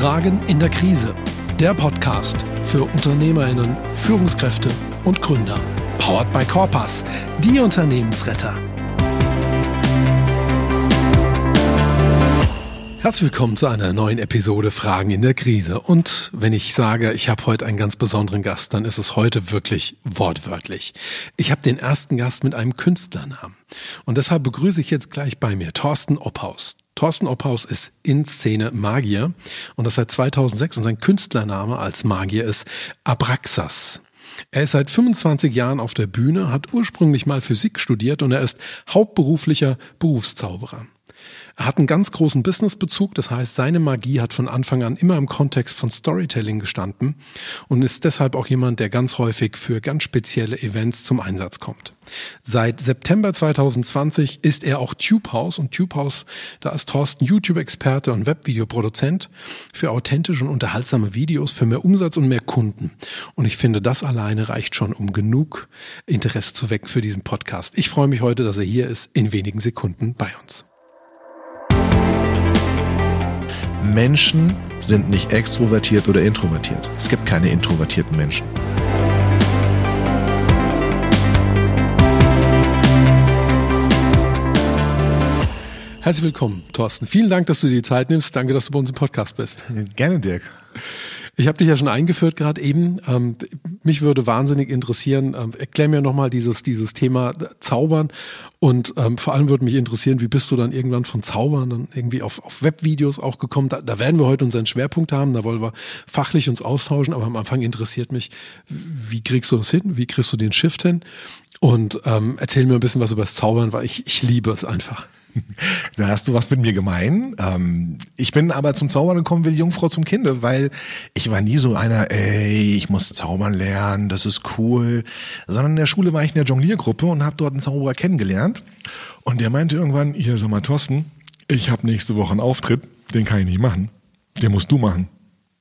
Fragen in der Krise. Der Podcast für Unternehmerinnen, Führungskräfte und Gründer. Powered by Corpus, die Unternehmensretter. Herzlich willkommen zu einer neuen Episode Fragen in der Krise. Und wenn ich sage, ich habe heute einen ganz besonderen Gast, dann ist es heute wirklich wortwörtlich. Ich habe den ersten Gast mit einem Künstlernamen. Und deshalb begrüße ich jetzt gleich bei mir Thorsten Opphaus. Thorsten Opphaus ist in Szene Magier und das seit 2006 und sein Künstlername als Magier ist Abraxas. Er ist seit 25 Jahren auf der Bühne, hat ursprünglich mal Physik studiert und er ist hauptberuflicher Berufszauberer. Er hat einen ganz großen Businessbezug, das heißt, seine Magie hat von Anfang an immer im Kontext von Storytelling gestanden und ist deshalb auch jemand, der ganz häufig für ganz spezielle Events zum Einsatz kommt. Seit September 2020 ist er auch TubeHouse und TubeHouse, da ist Thorsten YouTube-Experte und Webvideoproduzent für authentische und unterhaltsame Videos, für mehr Umsatz und mehr Kunden. Und ich finde, das alleine reicht schon, um genug Interesse zu wecken für diesen Podcast. Ich freue mich heute, dass er hier ist, in wenigen Sekunden bei uns. Menschen sind nicht extrovertiert oder introvertiert. Es gibt keine introvertierten Menschen. Herzlich willkommen, Thorsten. Vielen Dank, dass du dir die Zeit nimmst. Danke, dass du bei uns im Podcast bist. Gerne, Dirk. Ich habe dich ja schon eingeführt gerade eben. Ähm, mich würde wahnsinnig interessieren, ähm, erklär mir nochmal dieses, dieses Thema Zaubern und ähm, vor allem würde mich interessieren, wie bist du dann irgendwann von Zaubern dann irgendwie auf, auf Webvideos auch gekommen? Da, da werden wir heute unseren Schwerpunkt haben, da wollen wir fachlich uns austauschen, aber am Anfang interessiert mich, wie kriegst du das hin? Wie kriegst du den Shift hin? Und ähm, erzähl mir ein bisschen was über das Zaubern, weil ich, ich liebe es einfach. Da hast du was mit mir gemein. Ähm, ich bin aber zum Zaubern gekommen wie die Jungfrau zum Kinde, weil ich war nie so einer, ey, ich muss zaubern lernen, das ist cool. Sondern in der Schule war ich in der Jongliergruppe und habe dort einen Zauberer kennengelernt. Und der meinte irgendwann, hier, sag mal, Thorsten, ich habe nächste Woche einen Auftritt, den kann ich nicht machen. Den musst du machen.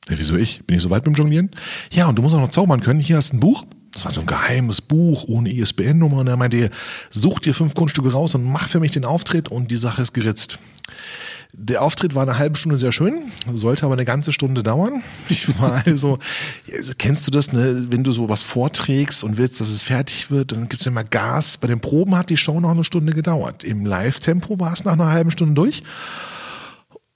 Ja, wieso ich? Bin ich so weit beim Jonglieren? Ja, und du musst auch noch zaubern können. Hier hast du ein Buch das war so ein geheimes Buch ohne ISBN-Nummer und er meinte, such dir fünf Kunststücke raus und mach für mich den Auftritt und die Sache ist geritzt. Der Auftritt war eine halbe Stunde sehr schön, sollte aber eine ganze Stunde dauern. Ich war also, kennst du das, ne, wenn du so was vorträgst und willst, dass es fertig wird, dann gibt's immer Gas. Bei den Proben hat die Show noch eine Stunde gedauert. Im Live-Tempo war es nach einer halben Stunde durch.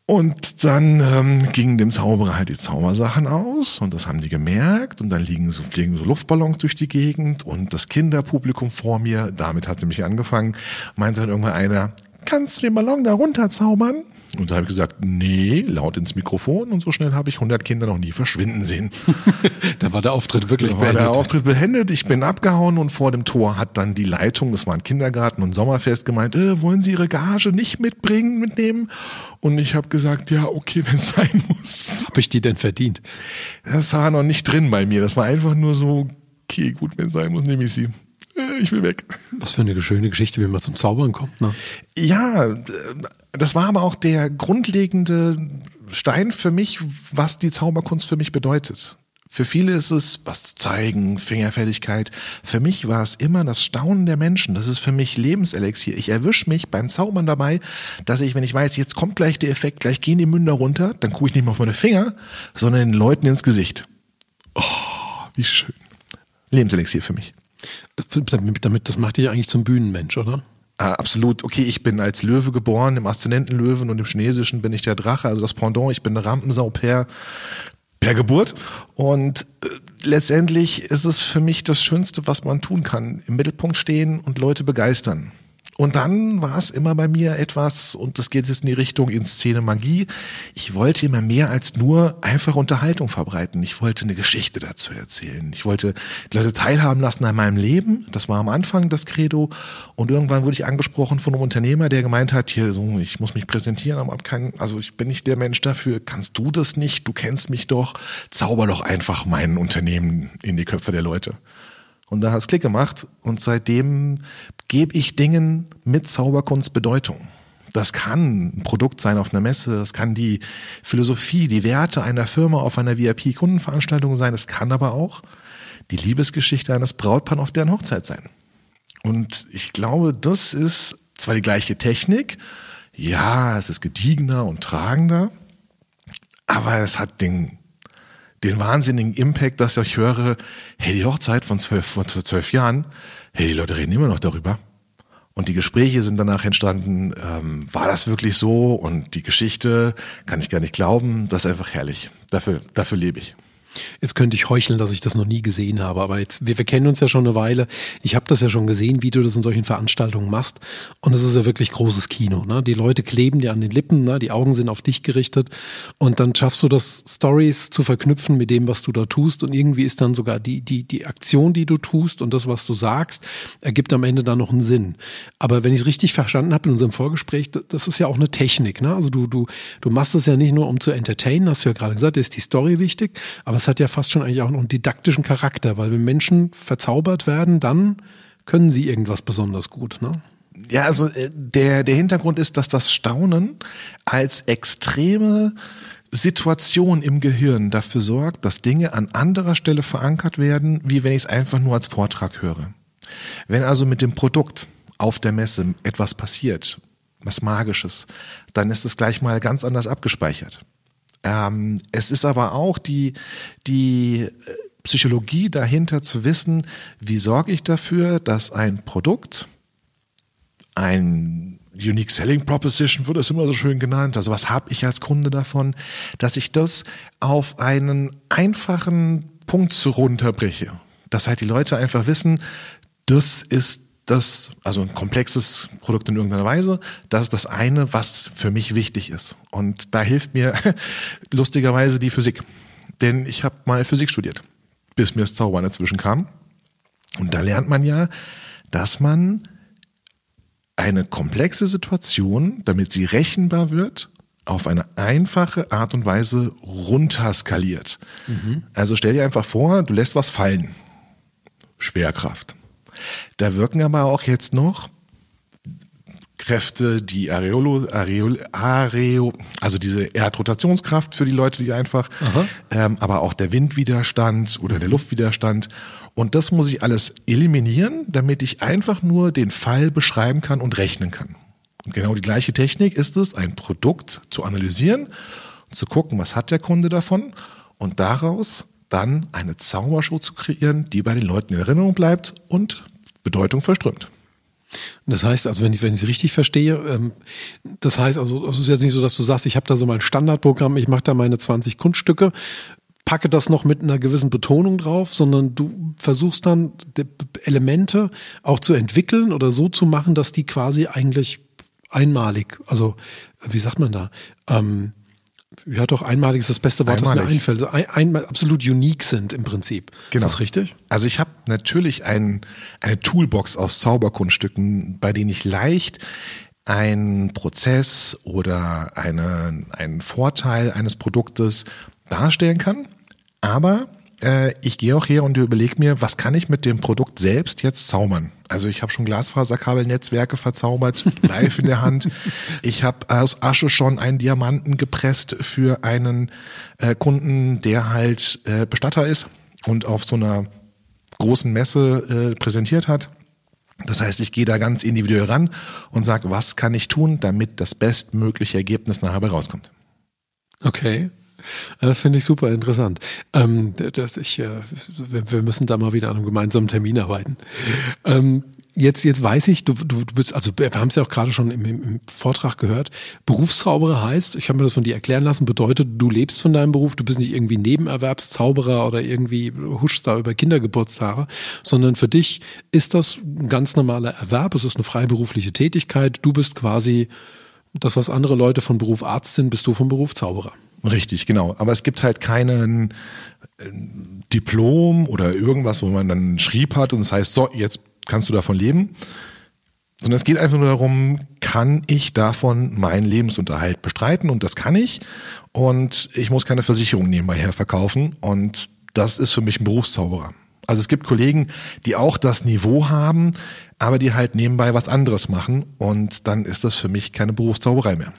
Und dann ähm, gingen dem Zauberer halt die Zaubersachen aus und das haben die gemerkt und dann liegen so, fliegen so Luftballons durch die Gegend und das Kinderpublikum vor mir, damit hat sie mich angefangen, meinte dann irgendwann einer, kannst du den Ballon da runter zaubern? Und da habe ich gesagt, nee, laut ins Mikrofon und so schnell habe ich 100 Kinder noch nie verschwinden sehen. da war der Auftritt wirklich da war beendet. der Auftritt beendet. Ich bin abgehauen und vor dem Tor hat dann die Leitung, das war ein Kindergarten und Sommerfest, gemeint, äh, wollen Sie Ihre Gage nicht mitbringen, mitnehmen? Und ich habe gesagt, ja, okay, wenn es sein muss. Habe ich die denn verdient? Das war noch nicht drin bei mir. Das war einfach nur so, okay, gut, wenn es sein muss, nehme ich sie. Äh, ich will weg. Was für eine schöne Geschichte, wie man zum Zaubern kommt, ne? Ja, das war aber auch der grundlegende Stein für mich, was die Zauberkunst für mich bedeutet. Für viele ist es was zeigen, Fingerfertigkeit. Für mich war es immer das Staunen der Menschen. Das ist für mich Lebenselixier. Ich erwische mich beim Zaubern dabei, dass ich, wenn ich weiß, jetzt kommt gleich der Effekt, gleich gehen die Münder runter, dann gucke ich nicht mehr auf meine Finger, sondern den Leuten ins Gesicht. Oh, wie schön. Lebenselixier für mich. Damit, das macht dich eigentlich zum Bühnenmensch, oder? Ah, absolut. Okay, ich bin als Löwe geboren, im Aszendenten Löwen und im Chinesischen bin ich der Drache, also das Pendant. Ich bin eine Rampensau per, per Geburt. Und äh, letztendlich ist es für mich das Schönste, was man tun kann. Im Mittelpunkt stehen und Leute begeistern. Und dann war es immer bei mir etwas, und das geht jetzt in die Richtung in Szene Magie. Ich wollte immer mehr als nur einfach Unterhaltung verbreiten. Ich wollte eine Geschichte dazu erzählen. Ich wollte die Leute teilhaben lassen an meinem Leben. Das war am Anfang das Credo. Und irgendwann wurde ich angesprochen von einem Unternehmer, der gemeint hat, hier, so, ich muss mich präsentieren, aber kein, also ich bin nicht der Mensch dafür. Kannst du das nicht? Du kennst mich doch. Zauber doch einfach mein Unternehmen in die Köpfe der Leute. Und da hat es Klick gemacht und seitdem gebe ich Dingen mit Zauberkunst Bedeutung. Das kann ein Produkt sein auf einer Messe, das kann die Philosophie, die Werte einer Firma auf einer VIP-Kundenveranstaltung sein, es kann aber auch die Liebesgeschichte eines Brautpaars auf deren Hochzeit sein. Und ich glaube, das ist zwar die gleiche Technik, ja, es ist gediegener und tragender, Aber es hat den, den wahnsinnigen Impact, dass ich höre, hey, die Hochzeit von zwölf, von zwölf Jahren, hey, die Leute reden immer noch darüber. Und die Gespräche sind danach entstanden, ähm, war das wirklich so? Und die Geschichte kann ich gar nicht glauben. Das ist einfach herrlich. Dafür, dafür lebe ich. Jetzt könnte ich heucheln, dass ich das noch nie gesehen habe, aber jetzt, wir, wir kennen uns ja schon eine Weile. Ich habe das ja schon gesehen, wie du das in solchen Veranstaltungen machst. Und es ist ja wirklich großes Kino. Ne? Die Leute kleben dir an den Lippen, ne? die Augen sind auf dich gerichtet. Und dann schaffst du das, Stories zu verknüpfen mit dem, was du da tust. Und irgendwie ist dann sogar die, die, die Aktion, die du tust und das, was du sagst, ergibt am Ende dann noch einen Sinn. Aber wenn ich es richtig verstanden habe in unserem Vorgespräch, das ist ja auch eine Technik. Ne? Also du, du, du machst es ja nicht nur, um zu entertainen, hast du ja gerade gesagt, ist die Story wichtig, aber es hat ja fast schon eigentlich auch noch einen didaktischen Charakter, weil wenn Menschen verzaubert werden, dann können sie irgendwas besonders gut. Ne? Ja, also äh, der, der Hintergrund ist, dass das Staunen als extreme Situation im Gehirn dafür sorgt, dass Dinge an anderer Stelle verankert werden, wie wenn ich es einfach nur als Vortrag höre. Wenn also mit dem Produkt auf der Messe etwas passiert, was Magisches, dann ist es gleich mal ganz anders abgespeichert. Ähm, es ist aber auch die, die äh, Psychologie dahinter zu wissen, wie sorge ich dafür, dass ein Produkt, ein Unique Selling Proposition wird es immer so schön genannt. Also was habe ich als Kunde davon, dass ich das auf einen einfachen Punkt runterbreche. Dass halt die Leute einfach wissen, das ist das, also ein komplexes Produkt in irgendeiner Weise, das ist das eine, was für mich wichtig ist. Und da hilft mir lustigerweise die Physik. Denn ich habe mal Physik studiert, bis mir das Zaubern dazwischen kam. Und da lernt man ja, dass man eine komplexe Situation, damit sie rechenbar wird, auf eine einfache Art und Weise runterskaliert. Mhm. Also stell dir einfach vor, du lässt was fallen. Schwerkraft. Da wirken aber auch jetzt noch Kräfte, die Areolo, Areol, Areo, also diese Erdrotationskraft für die Leute, die einfach, ähm, aber auch der Windwiderstand oder der Luftwiderstand. Und das muss ich alles eliminieren, damit ich einfach nur den Fall beschreiben kann und rechnen kann. Und genau die gleiche Technik ist es, ein Produkt zu analysieren zu gucken, was hat der Kunde davon und daraus dann eine Zaubershow zu kreieren, die bei den Leuten in Erinnerung bleibt und Bedeutung verströmt. Das heißt, also wenn ich wenn ich es richtig verstehe, ähm, das heißt also, es ist jetzt nicht so, dass du sagst, ich habe da so mein Standardprogramm, ich mache da meine 20 Kunststücke, packe das noch mit einer gewissen Betonung drauf, sondern du versuchst dann Elemente auch zu entwickeln oder so zu machen, dass die quasi eigentlich einmalig, also wie sagt man da, ähm, ja, doch, einmalig ist das beste Wort, einmalig. das mir einfällt. Also ein, ein, absolut unique sind im Prinzip. Genau. Ist das richtig? Also ich habe natürlich ein, eine Toolbox aus Zauberkunststücken, bei denen ich leicht einen Prozess oder eine, einen Vorteil eines Produktes darstellen kann. Aber äh, ich gehe auch her und überlege mir, was kann ich mit dem Produkt selbst jetzt zaubern? Also ich habe schon Glasfaserkabelnetzwerke verzaubert, live in der Hand. Ich habe aus Asche schon einen Diamanten gepresst für einen äh, Kunden, der halt äh, Bestatter ist und auf so einer großen Messe äh, präsentiert hat. Das heißt, ich gehe da ganz individuell ran und sage, was kann ich tun, damit das bestmögliche Ergebnis nachher rauskommt. Okay. Äh, finde ich super interessant. Ähm, das ich, äh, wir müssen da mal wieder an einem gemeinsamen Termin arbeiten. Ähm, jetzt, jetzt weiß ich, du, du bist, also wir haben es ja auch gerade schon im, im Vortrag gehört, Berufszauberer heißt, ich habe mir das von dir erklären lassen, bedeutet, du lebst von deinem Beruf, du bist nicht irgendwie Nebenerwerbszauberer oder irgendwie huschst da über Kindergeburtstage, sondern für dich ist das ein ganz normaler Erwerb, es ist eine freiberufliche Tätigkeit, du bist quasi das, was andere Leute von Beruf Arzt sind, bist du vom Beruf Zauberer. Richtig, genau. Aber es gibt halt keinen äh, Diplom oder irgendwas, wo man dann Schrieb hat und es das heißt, so, jetzt kannst du davon leben. Sondern es geht einfach nur darum, kann ich davon meinen Lebensunterhalt bestreiten? Und das kann ich. Und ich muss keine Versicherung nebenbei her verkaufen. Und das ist für mich ein Berufszauberer. Also es gibt Kollegen, die auch das Niveau haben, aber die halt nebenbei was anderes machen. Und dann ist das für mich keine Berufszauberei mehr.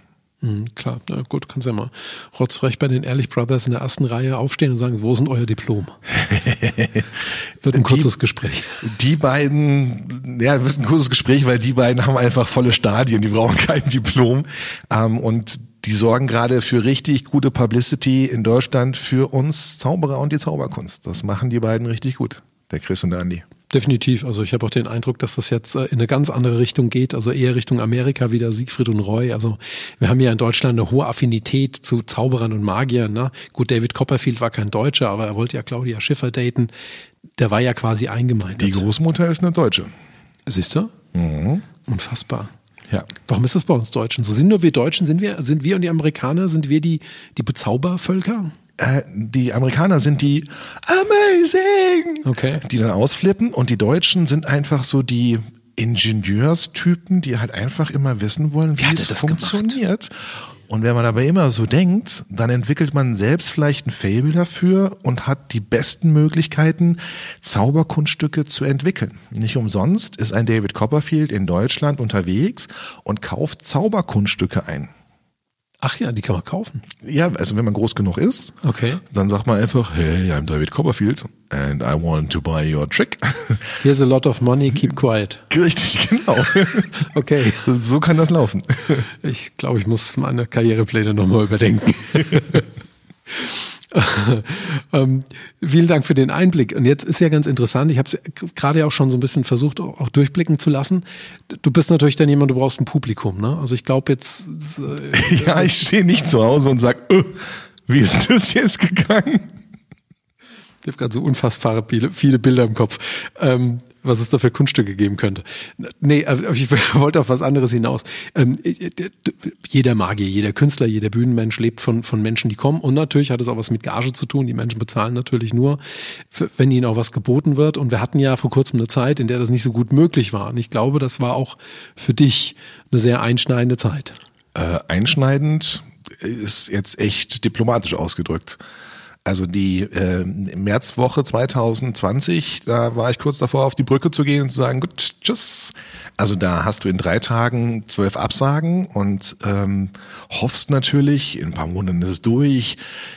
Mhm, klar, na gut, kannst ja mal rotzfrech bei den Ehrlich Brothers in der ersten Reihe aufstehen und sagen, wo ist denn euer Diplom? wird ein kurzes die, Gespräch. Die beiden, ja, wird ein kurzes Gespräch, weil die beiden haben einfach volle Stadien, die brauchen kein Diplom. Ähm, und die sorgen gerade für richtig gute Publicity in Deutschland für uns Zauberer und die Zauberkunst. Das machen die beiden richtig gut, der Chris und der Andi. Definitiv. Also ich habe auch den Eindruck, dass das jetzt äh, in eine ganz andere Richtung geht, also eher Richtung Amerika wieder Siegfried und Roy. Also wir haben ja in Deutschland eine hohe Affinität zu Zauberern und Magiern. Ne? Gut, David Copperfield war kein Deutscher, aber er wollte ja Claudia Schiffer daten. Der war ja quasi eingemeindet. Die Großmutter ist eine Deutsche. Siehst du? Mhm. Unfassbar. Ja. Warum ist das bei uns Deutschen? So sind nur wir Deutschen, sind wir, sind wir und die Amerikaner, sind wir die, die Bezaubervölker? Äh, die Amerikaner sind die amazing, okay. die dann ausflippen und die Deutschen sind einfach so die Ingenieurstypen, die halt einfach immer wissen wollen, wie, wie es funktioniert. Gemacht? Und wenn man aber immer so denkt, dann entwickelt man selbst vielleicht ein Fable dafür und hat die besten Möglichkeiten, Zauberkunststücke zu entwickeln. Nicht umsonst ist ein David Copperfield in Deutschland unterwegs und kauft Zauberkunststücke ein. Ach ja, die kann man kaufen. Ja, also wenn man groß genug ist, okay. dann sagt man einfach, hey, I'm David Copperfield and I want to buy your trick. Here's a lot of money, keep quiet. Richtig, genau. okay. So kann das laufen. Ich glaube, ich muss meine Karrierepläne nochmal überdenken. ähm, vielen Dank für den Einblick. Und jetzt ist ja ganz interessant, ich habe es gerade auch schon so ein bisschen versucht, auch durchblicken zu lassen. Du bist natürlich dann jemand, du brauchst ein Publikum. Ne? Also ich glaube jetzt... Äh, ja, ich stehe nicht zu Hause und sage, äh, wie ist das jetzt gegangen? Ich habe gerade so unfassbare viele, viele Bilder im Kopf. Ähm, was es da für Kunststücke geben könnte. Nee, äh, ich wollte auf was anderes hinaus. Ähm, äh, jeder Magier, jeder Künstler, jeder Bühnenmensch lebt von, von Menschen, die kommen. Und natürlich hat es auch was mit Gage zu tun. Die Menschen bezahlen natürlich nur, wenn ihnen auch was geboten wird. Und wir hatten ja vor kurzem eine Zeit, in der das nicht so gut möglich war. Und ich glaube, das war auch für dich eine sehr einschneidende Zeit. Äh, einschneidend ist jetzt echt diplomatisch ausgedrückt. Also die äh, Märzwoche 2020, da war ich kurz davor, auf die Brücke zu gehen und zu sagen, gut, tschüss. Also da hast du in drei Tagen zwölf Absagen und ähm, hoffst natürlich, in ein paar Monaten ist es durch,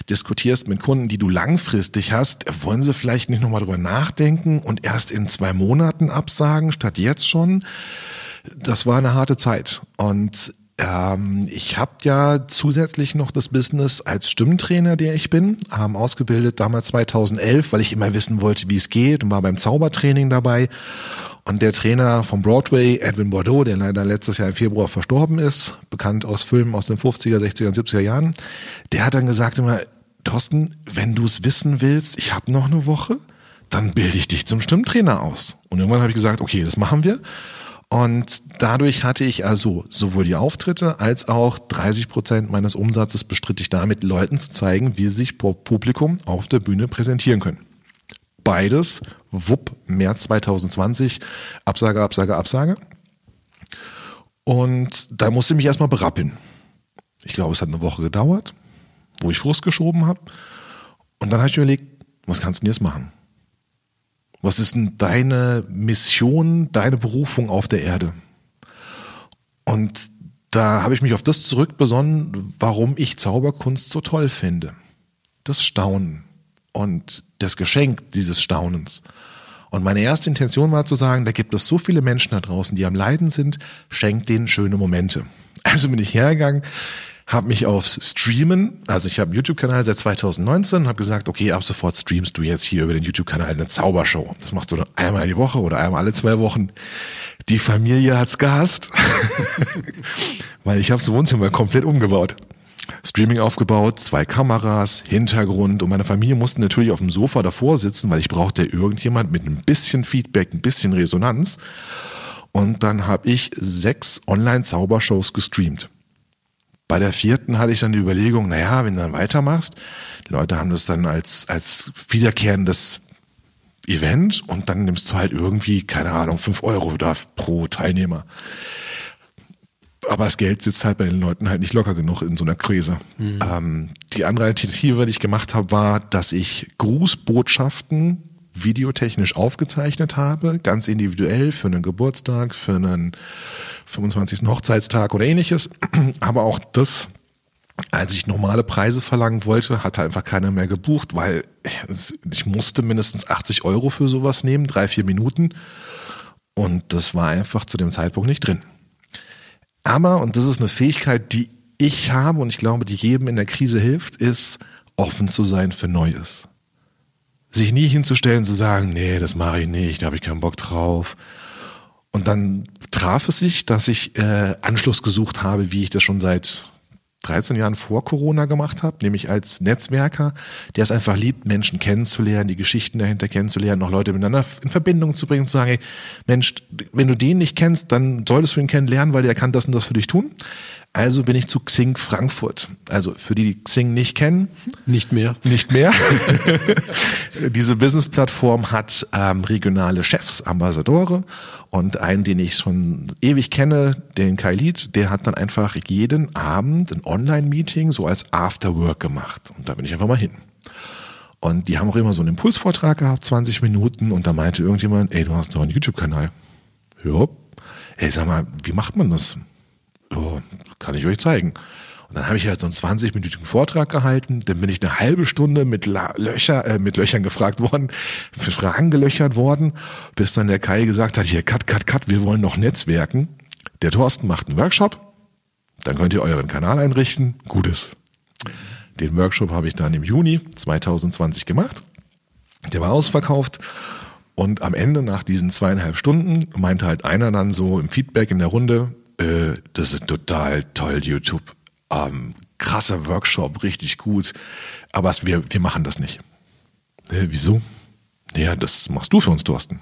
diskutierst mit Kunden, die du langfristig hast, wollen sie vielleicht nicht nochmal drüber nachdenken und erst in zwei Monaten absagen, statt jetzt schon. Das war eine harte Zeit. Und ähm, ich habe ja zusätzlich noch das Business als Stimmtrainer, der ich bin, ähm, ausgebildet damals 2011, weil ich immer wissen wollte, wie es geht und war beim Zaubertraining dabei. Und der Trainer vom Broadway, Edwin Bordeaux, der leider letztes Jahr im Februar verstorben ist, bekannt aus Filmen aus den 50er, 60er und 70er Jahren, der hat dann gesagt immer, Thorsten, wenn du es wissen willst, ich habe noch eine Woche, dann bilde ich dich zum Stimmtrainer aus. Und irgendwann habe ich gesagt, okay, das machen wir. Und dadurch hatte ich also sowohl die Auftritte als auch 30 Prozent meines Umsatzes bestritt ich damit, Leuten zu zeigen, wie sich Publikum auf der Bühne präsentieren können. Beides, wupp, März 2020, Absage, Absage, Absage. Und da musste ich mich erstmal berappeln. Ich glaube, es hat eine Woche gedauert, wo ich Frust geschoben habe. Und dann habe ich überlegt, was kannst du denn jetzt machen? Was ist denn deine Mission, deine Berufung auf der Erde? Und da habe ich mich auf das zurückbesonnen, warum ich Zauberkunst so toll finde. Das Staunen und das Geschenk dieses Staunens. Und meine erste Intention war zu sagen, da gibt es so viele Menschen da draußen, die am Leiden sind, schenkt denen schöne Momente. Also bin ich hergegangen, habe mich aufs Streamen, also ich habe einen YouTube-Kanal seit 2019, habe gesagt, okay, ab sofort streamst du jetzt hier über den YouTube-Kanal eine Zaubershow. Das machst du einmal die Woche oder einmal alle zwei Wochen. Die Familie hat's gehasst, weil ich habe das Wohnzimmer komplett umgebaut. Streaming aufgebaut, zwei Kameras, Hintergrund und meine Familie musste natürlich auf dem Sofa davor sitzen, weil ich brauchte irgendjemand mit ein bisschen Feedback, ein bisschen Resonanz. Und dann habe ich sechs Online-Zaubershows gestreamt. Bei der vierten hatte ich dann die Überlegung, naja, wenn du dann weitermachst, die Leute haben das dann als, als wiederkehrendes Event und dann nimmst du halt irgendwie, keine Ahnung, fünf Euro da pro Teilnehmer. Aber das Geld sitzt halt bei den Leuten halt nicht locker genug in so einer Krise. Mhm. Ähm, die andere Alternative, die ich gemacht habe, war, dass ich Grußbotschaften videotechnisch aufgezeichnet habe, ganz individuell für einen Geburtstag, für einen 25. Hochzeitstag oder ähnliches. Aber auch das, als ich normale Preise verlangen wollte, hatte einfach keiner mehr gebucht, weil ich musste mindestens 80 Euro für sowas nehmen, drei, vier Minuten. Und das war einfach zu dem Zeitpunkt nicht drin. Aber, und das ist eine Fähigkeit, die ich habe und ich glaube, die jedem in der Krise hilft, ist offen zu sein für Neues. Sich nie hinzustellen, zu sagen, nee, das mache ich nicht, da habe ich keinen Bock drauf. Und dann traf es sich, dass ich äh, Anschluss gesucht habe, wie ich das schon seit 13 Jahren vor Corona gemacht habe, nämlich als Netzwerker, der es einfach liebt, Menschen kennenzulernen, die Geschichten dahinter kennenzulernen, noch Leute miteinander in Verbindung zu bringen, zu sagen, hey, Mensch, wenn du den nicht kennst, dann solltest du ihn kennenlernen, weil der kann das und das für dich tun. Also bin ich zu Xing Frankfurt. Also für die, die Xing nicht kennen. Nicht mehr. Nicht mehr. Diese Business-Plattform hat ähm, regionale Chefs, Ambassadore und einen, den ich schon ewig kenne, den Kai Lied, der hat dann einfach jeden Abend ein Online-Meeting so als Afterwork gemacht. Und da bin ich einfach mal hin. Und die haben auch immer so einen Impulsvortrag gehabt, 20 Minuten, und da meinte irgendjemand, ey, du hast doch einen YouTube-Kanal. Ja. Ey, sag mal, wie macht man das? Oh, kann ich euch zeigen. Und dann habe ich halt so einen 20-minütigen Vortrag gehalten, dann bin ich eine halbe Stunde mit La Löcher, äh, mit Löchern gefragt worden, für Fragen gelöchert worden, bis dann der Kai gesagt hat, hier, cut, cut, cut, wir wollen noch netzwerken. Der Thorsten macht einen Workshop, dann könnt ihr euren Kanal einrichten, Gutes. Den Workshop habe ich dann im Juni 2020 gemacht. Der war ausverkauft. Und am Ende, nach diesen zweieinhalb Stunden, meinte halt einer dann so im Feedback in der Runde, äh, das ist total toll, YouTube. Ähm, krasser Workshop, richtig gut. Aber es, wir, wir machen das nicht. Hä, wieso? Naja, das machst du für uns, Thorsten.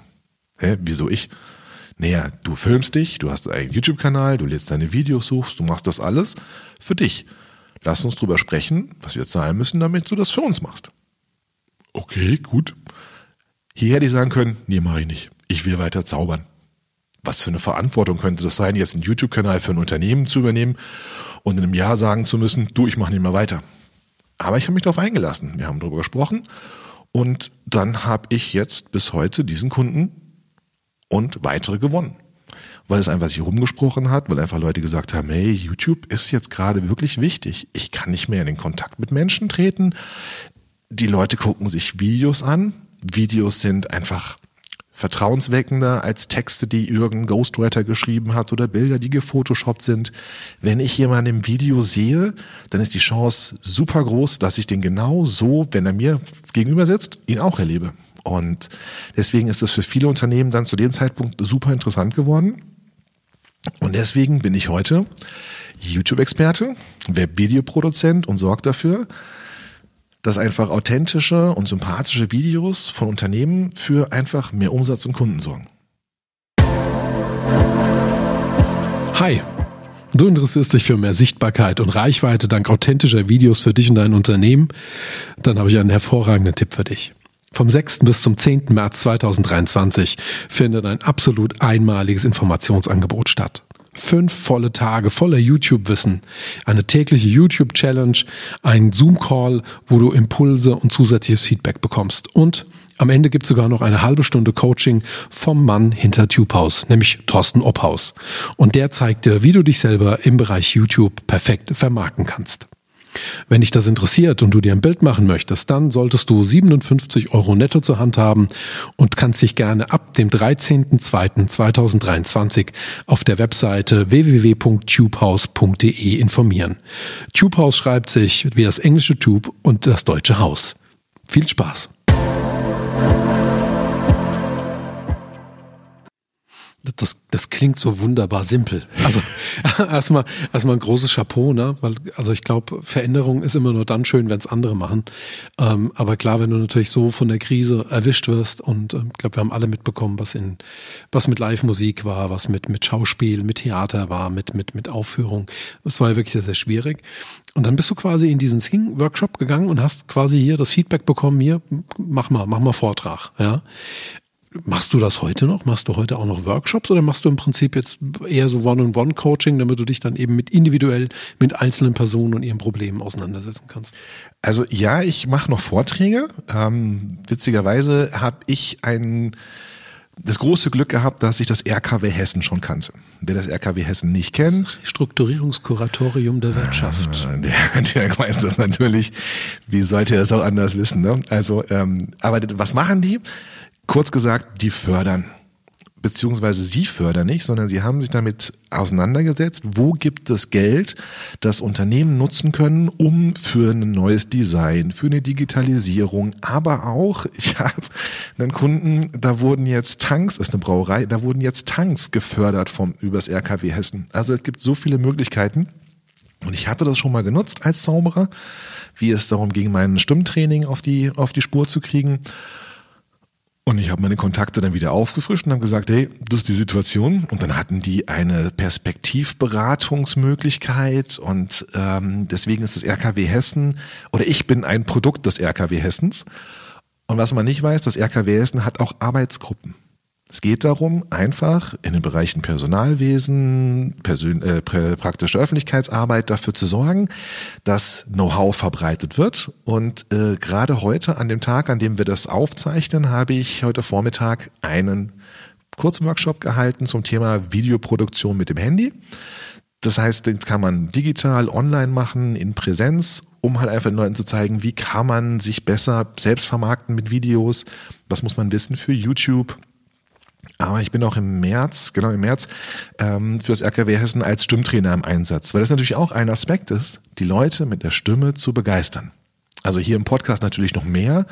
Hä, wieso ich? Naja, du filmst dich, du hast einen YouTube-Kanal, du lädst deine Videos, suchst, du machst das alles für dich. Lass uns drüber sprechen, was wir zahlen müssen, damit du das für uns machst. Okay, gut. Hier hätte ich sagen können, nee, mache ich nicht. Ich will weiter zaubern was für eine Verantwortung könnte das sein, jetzt einen YouTube-Kanal für ein Unternehmen zu übernehmen und in einem Jahr sagen zu müssen, du, ich mache nicht mehr weiter. Aber ich habe mich darauf eingelassen. Wir haben darüber gesprochen und dann habe ich jetzt bis heute diesen Kunden und weitere gewonnen. Weil es einfach sich rumgesprochen hat, weil einfach Leute gesagt haben, hey, YouTube ist jetzt gerade wirklich wichtig. Ich kann nicht mehr in den Kontakt mit Menschen treten. Die Leute gucken sich Videos an. Videos sind einfach vertrauensweckender als Texte, die irgendein Ghostwriter geschrieben hat oder Bilder, die gefotoshoppt sind. Wenn ich jemanden im Video sehe, dann ist die Chance super groß, dass ich den genau so, wenn er mir gegenüber sitzt, ihn auch erlebe. Und deswegen ist es für viele Unternehmen dann zu dem Zeitpunkt super interessant geworden. Und deswegen bin ich heute YouTube-Experte, Web-Videoproduzent und sorge dafür, dass einfach authentische und sympathische Videos von Unternehmen für einfach mehr Umsatz und Kunden sorgen. Hi. Du interessierst dich für mehr Sichtbarkeit und Reichweite dank authentischer Videos für dich und dein Unternehmen? Dann habe ich einen hervorragenden Tipp für dich. Vom 6. bis zum 10. März 2023 findet ein absolut einmaliges Informationsangebot statt. Fünf volle Tage voller YouTube-Wissen, eine tägliche YouTube-Challenge, ein Zoom-Call, wo du Impulse und zusätzliches Feedback bekommst. Und am Ende gibt es sogar noch eine halbe Stunde Coaching vom Mann hinter TubeHaus, nämlich Thorsten Obhaus. Und der zeigt dir, wie du dich selber im Bereich YouTube perfekt vermarkten kannst. Wenn dich das interessiert und du dir ein Bild machen möchtest, dann solltest du 57 Euro netto zur Hand haben und kannst dich gerne ab dem 13.02.2023 auf der Webseite www.tubehouse.de informieren. Tubehouse schreibt sich wie das englische Tube und das deutsche Haus. Viel Spaß! Das, das klingt so wunderbar simpel. Also erstmal erstmal ein großes Chapeau, ne? Weil, also ich glaube, Veränderung ist immer nur dann schön, wenn es andere machen. Ähm, aber klar, wenn du natürlich so von der Krise erwischt wirst und ähm, ich ähm, glaube, wir haben alle mitbekommen, was in was mit Live-Musik war, was mit mit Schauspiel, mit Theater war, mit mit mit Aufführung. Das war ja wirklich sehr sehr schwierig. Und dann bist du quasi in diesen Sing-Workshop gegangen und hast quasi hier das Feedback bekommen, hier mach mal, mach mal Vortrag, ja. Machst du das heute noch? Machst du heute auch noch Workshops oder machst du im Prinzip jetzt eher so One-on-One-Coaching, damit du dich dann eben mit individuell mit einzelnen Personen und ihren Problemen auseinandersetzen kannst? Also ja, ich mache noch Vorträge. Ähm, witzigerweise habe ich ein das große Glück gehabt, dass ich das RKW Hessen schon kannte. Wer das RKW Hessen nicht kennt. Strukturierungskuratorium der Wirtschaft. Ah, der, der weiß das natürlich. Wie sollte er es auch anders wissen? Ne? Also, ähm, aber was machen die? Kurz gesagt, die fördern beziehungsweise sie fördern nicht, sondern sie haben sich damit auseinandergesetzt, wo gibt es Geld, das Unternehmen nutzen können, um für ein neues Design, für eine Digitalisierung, aber auch, ich habe einen Kunden, da wurden jetzt Tanks, ist eine Brauerei, da wurden jetzt Tanks gefördert vom übers RKW Hessen. Also es gibt so viele Möglichkeiten. Und ich hatte das schon mal genutzt als Zauberer, wie es darum ging, mein Stimmtraining auf die, auf die Spur zu kriegen. Und ich habe meine Kontakte dann wieder aufgefrischt und habe gesagt, hey, das ist die Situation. Und dann hatten die eine Perspektivberatungsmöglichkeit und ähm, deswegen ist das RKW Hessen oder ich bin ein Produkt des RKW Hessens. Und was man nicht weiß, das RKW Hessen hat auch Arbeitsgruppen. Es geht darum, einfach in den Bereichen Personalwesen, Persön äh, praktische Öffentlichkeitsarbeit dafür zu sorgen, dass Know-how verbreitet wird. Und äh, gerade heute, an dem Tag, an dem wir das aufzeichnen, habe ich heute Vormittag einen Kurzworkshop gehalten zum Thema Videoproduktion mit dem Handy. Das heißt, den kann man digital, online machen, in Präsenz, um halt einfach den Leuten zu zeigen, wie kann man sich besser selbst vermarkten mit Videos, was muss man wissen für YouTube, aber ich bin auch im März, genau im März, ähm, für das RKW Hessen als Stimmtrainer im Einsatz, weil das natürlich auch ein Aspekt ist, die Leute mit der Stimme zu begeistern. Also hier im Podcast natürlich noch mehr,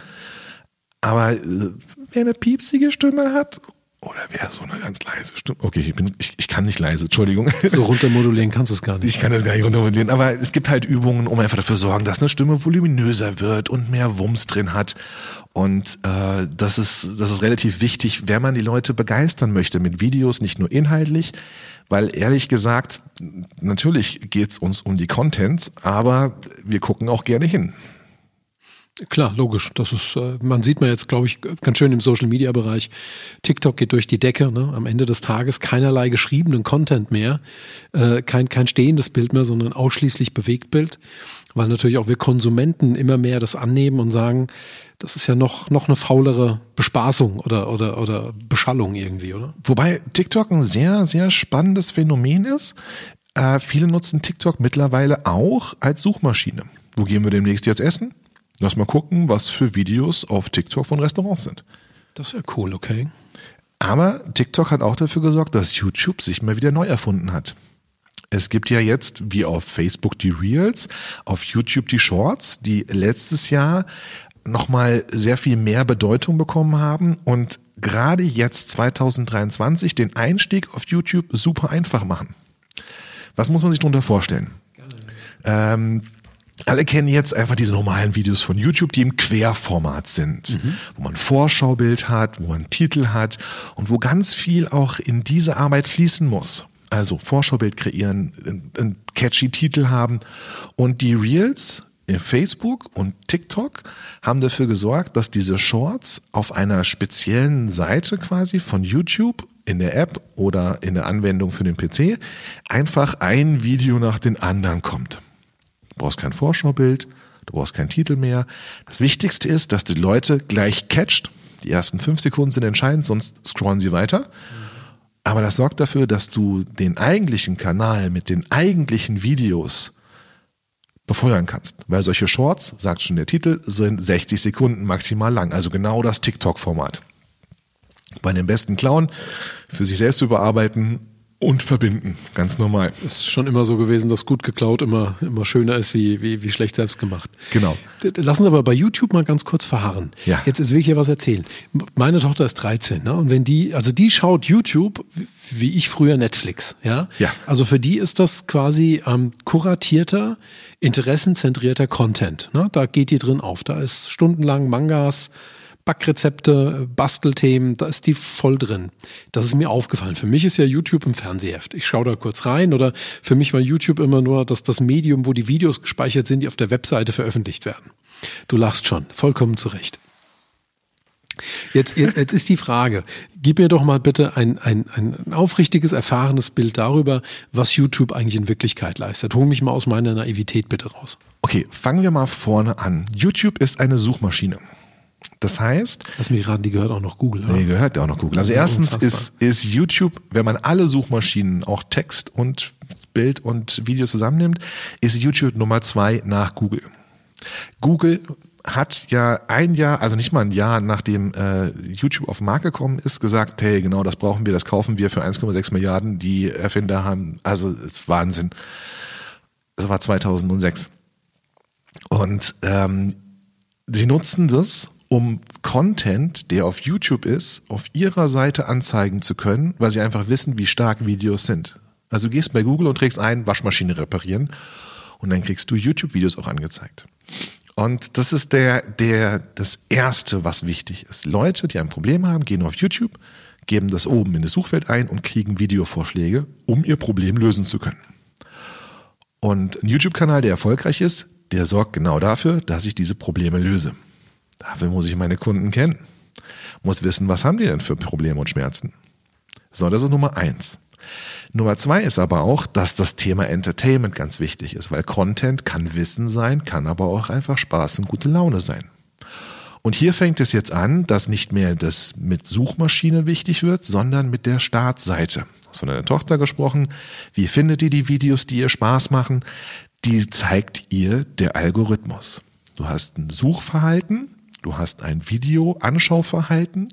aber äh, wer eine piepsige Stimme hat oder wer so eine ganz leise Stimme. Okay, ich, bin, ich, ich kann nicht leise, Entschuldigung. So runtermodulieren kannst du es gar nicht. Ich kann das gar nicht runtermodulieren, aber es gibt halt Übungen, um einfach dafür sorgen, dass eine Stimme voluminöser wird und mehr Wumms drin hat. Und äh, das ist das ist relativ wichtig, wenn man die Leute begeistern möchte mit Videos, nicht nur inhaltlich, weil ehrlich gesagt, natürlich geht's uns um die Contents, aber wir gucken auch gerne hin. Klar, logisch. Das ist, äh, man sieht man jetzt, glaube ich, ganz schön im Social Media Bereich. TikTok geht durch die Decke. Ne? Am Ende des Tages keinerlei geschriebenen Content mehr, äh, kein kein stehendes Bild mehr, sondern ausschließlich Bewegtbild, weil natürlich auch wir Konsumenten immer mehr das annehmen und sagen, das ist ja noch noch eine faulere Bespaßung oder oder oder Beschallung irgendwie, oder? Wobei TikTok ein sehr sehr spannendes Phänomen ist. Äh, viele nutzen TikTok mittlerweile auch als Suchmaschine. Wo gehen wir demnächst jetzt essen? Lass mal gucken, was für Videos auf TikTok von Restaurants sind. Das ist ja cool, okay. Aber TikTok hat auch dafür gesorgt, dass YouTube sich mal wieder neu erfunden hat. Es gibt ja jetzt wie auf Facebook die Reels, auf YouTube die Shorts, die letztes Jahr nochmal sehr viel mehr Bedeutung bekommen haben und gerade jetzt 2023 den Einstieg auf YouTube super einfach machen. Was muss man sich darunter vorstellen? Ähm, alle kennen jetzt einfach diese normalen Videos von YouTube, die im Querformat sind, mhm. wo man Vorschaubild hat, wo man Titel hat und wo ganz viel auch in diese Arbeit fließen muss. Also Vorschaubild kreieren, einen catchy Titel haben und die Reels in Facebook und TikTok haben dafür gesorgt, dass diese Shorts auf einer speziellen Seite quasi von YouTube in der App oder in der Anwendung für den PC einfach ein Video nach den anderen kommt. Du brauchst kein Vorschaubild, du brauchst keinen Titel mehr. Das Wichtigste ist, dass du die Leute gleich catcht. Die ersten fünf Sekunden sind entscheidend, sonst scrollen sie weiter. Aber das sorgt dafür, dass du den eigentlichen Kanal mit den eigentlichen Videos befeuern kannst. Weil solche Shorts, sagt schon der Titel, sind 60 Sekunden maximal lang. Also genau das TikTok-Format. Bei dem besten Clown für sich selbst zu überarbeiten und verbinden, ganz normal. Ist schon immer so gewesen, dass gut geklaut immer, immer schöner ist wie, wie, wie schlecht selbst gemacht. Genau. Lassen Sie aber bei YouTube mal ganz kurz verharren. Ja. Jetzt will ich hier was erzählen. Meine Tochter ist 13, ne? Und wenn die, also die schaut YouTube, wie ich früher Netflix, ja? Ja. Also für die ist das quasi ähm, kuratierter, interessenzentrierter Content. Ne? Da geht die drin auf. Da ist stundenlang Mangas, Backrezepte, Bastelthemen, da ist die voll drin. Das ist mir aufgefallen. Für mich ist ja YouTube ein Fernsehheft. Ich schaue da kurz rein oder für mich war YouTube immer nur das, das Medium, wo die Videos gespeichert sind, die auf der Webseite veröffentlicht werden. Du lachst schon, vollkommen zurecht. Jetzt, jetzt, jetzt ist die Frage, gib mir doch mal bitte ein, ein, ein aufrichtiges, erfahrenes Bild darüber, was YouTube eigentlich in Wirklichkeit leistet. Hol mich mal aus meiner Naivität bitte raus. Okay, fangen wir mal vorne an. YouTube ist eine Suchmaschine. Das heißt. Lass mich raten, die gehört auch noch Google, oder? Nee, gehört ja auch noch Google. Also erstens ist, ist YouTube, wenn man alle Suchmaschinen, auch Text und Bild und Video zusammennimmt, ist YouTube Nummer zwei nach Google. Google hat ja ein Jahr, also nicht mal ein Jahr nachdem äh, YouTube auf den Markt gekommen ist, gesagt, hey, genau, das brauchen wir, das kaufen wir für 1,6 Milliarden. Die Erfinder haben, also ist Wahnsinn. Das war 2006. Und ähm, sie nutzen das, um Content, der auf YouTube ist, auf ihrer Seite anzeigen zu können, weil sie einfach wissen, wie stark Videos sind. Also du gehst bei Google und trägst ein, Waschmaschine reparieren und dann kriegst du YouTube-Videos auch angezeigt. Und das ist der, der, das erste, was wichtig ist. Leute, die ein Problem haben, gehen auf YouTube, geben das oben in das Suchfeld ein und kriegen Videovorschläge, um ihr Problem lösen zu können. Und ein YouTube-Kanal, der erfolgreich ist, der sorgt genau dafür, dass ich diese Probleme löse. Dafür muss ich meine Kunden kennen. Muss wissen, was haben die denn für Probleme und Schmerzen. So, das ist Nummer eins. Nummer zwei ist aber auch, dass das Thema Entertainment ganz wichtig ist, weil Content kann Wissen sein, kann aber auch einfach Spaß und gute Laune sein. Und hier fängt es jetzt an, dass nicht mehr das mit Suchmaschine wichtig wird, sondern mit der Startseite. Hast von deiner Tochter gesprochen. Wie findet ihr die Videos, die ihr Spaß machen? Die zeigt ihr der Algorithmus. Du hast ein Suchverhalten, du hast ein Video-Anschauverhalten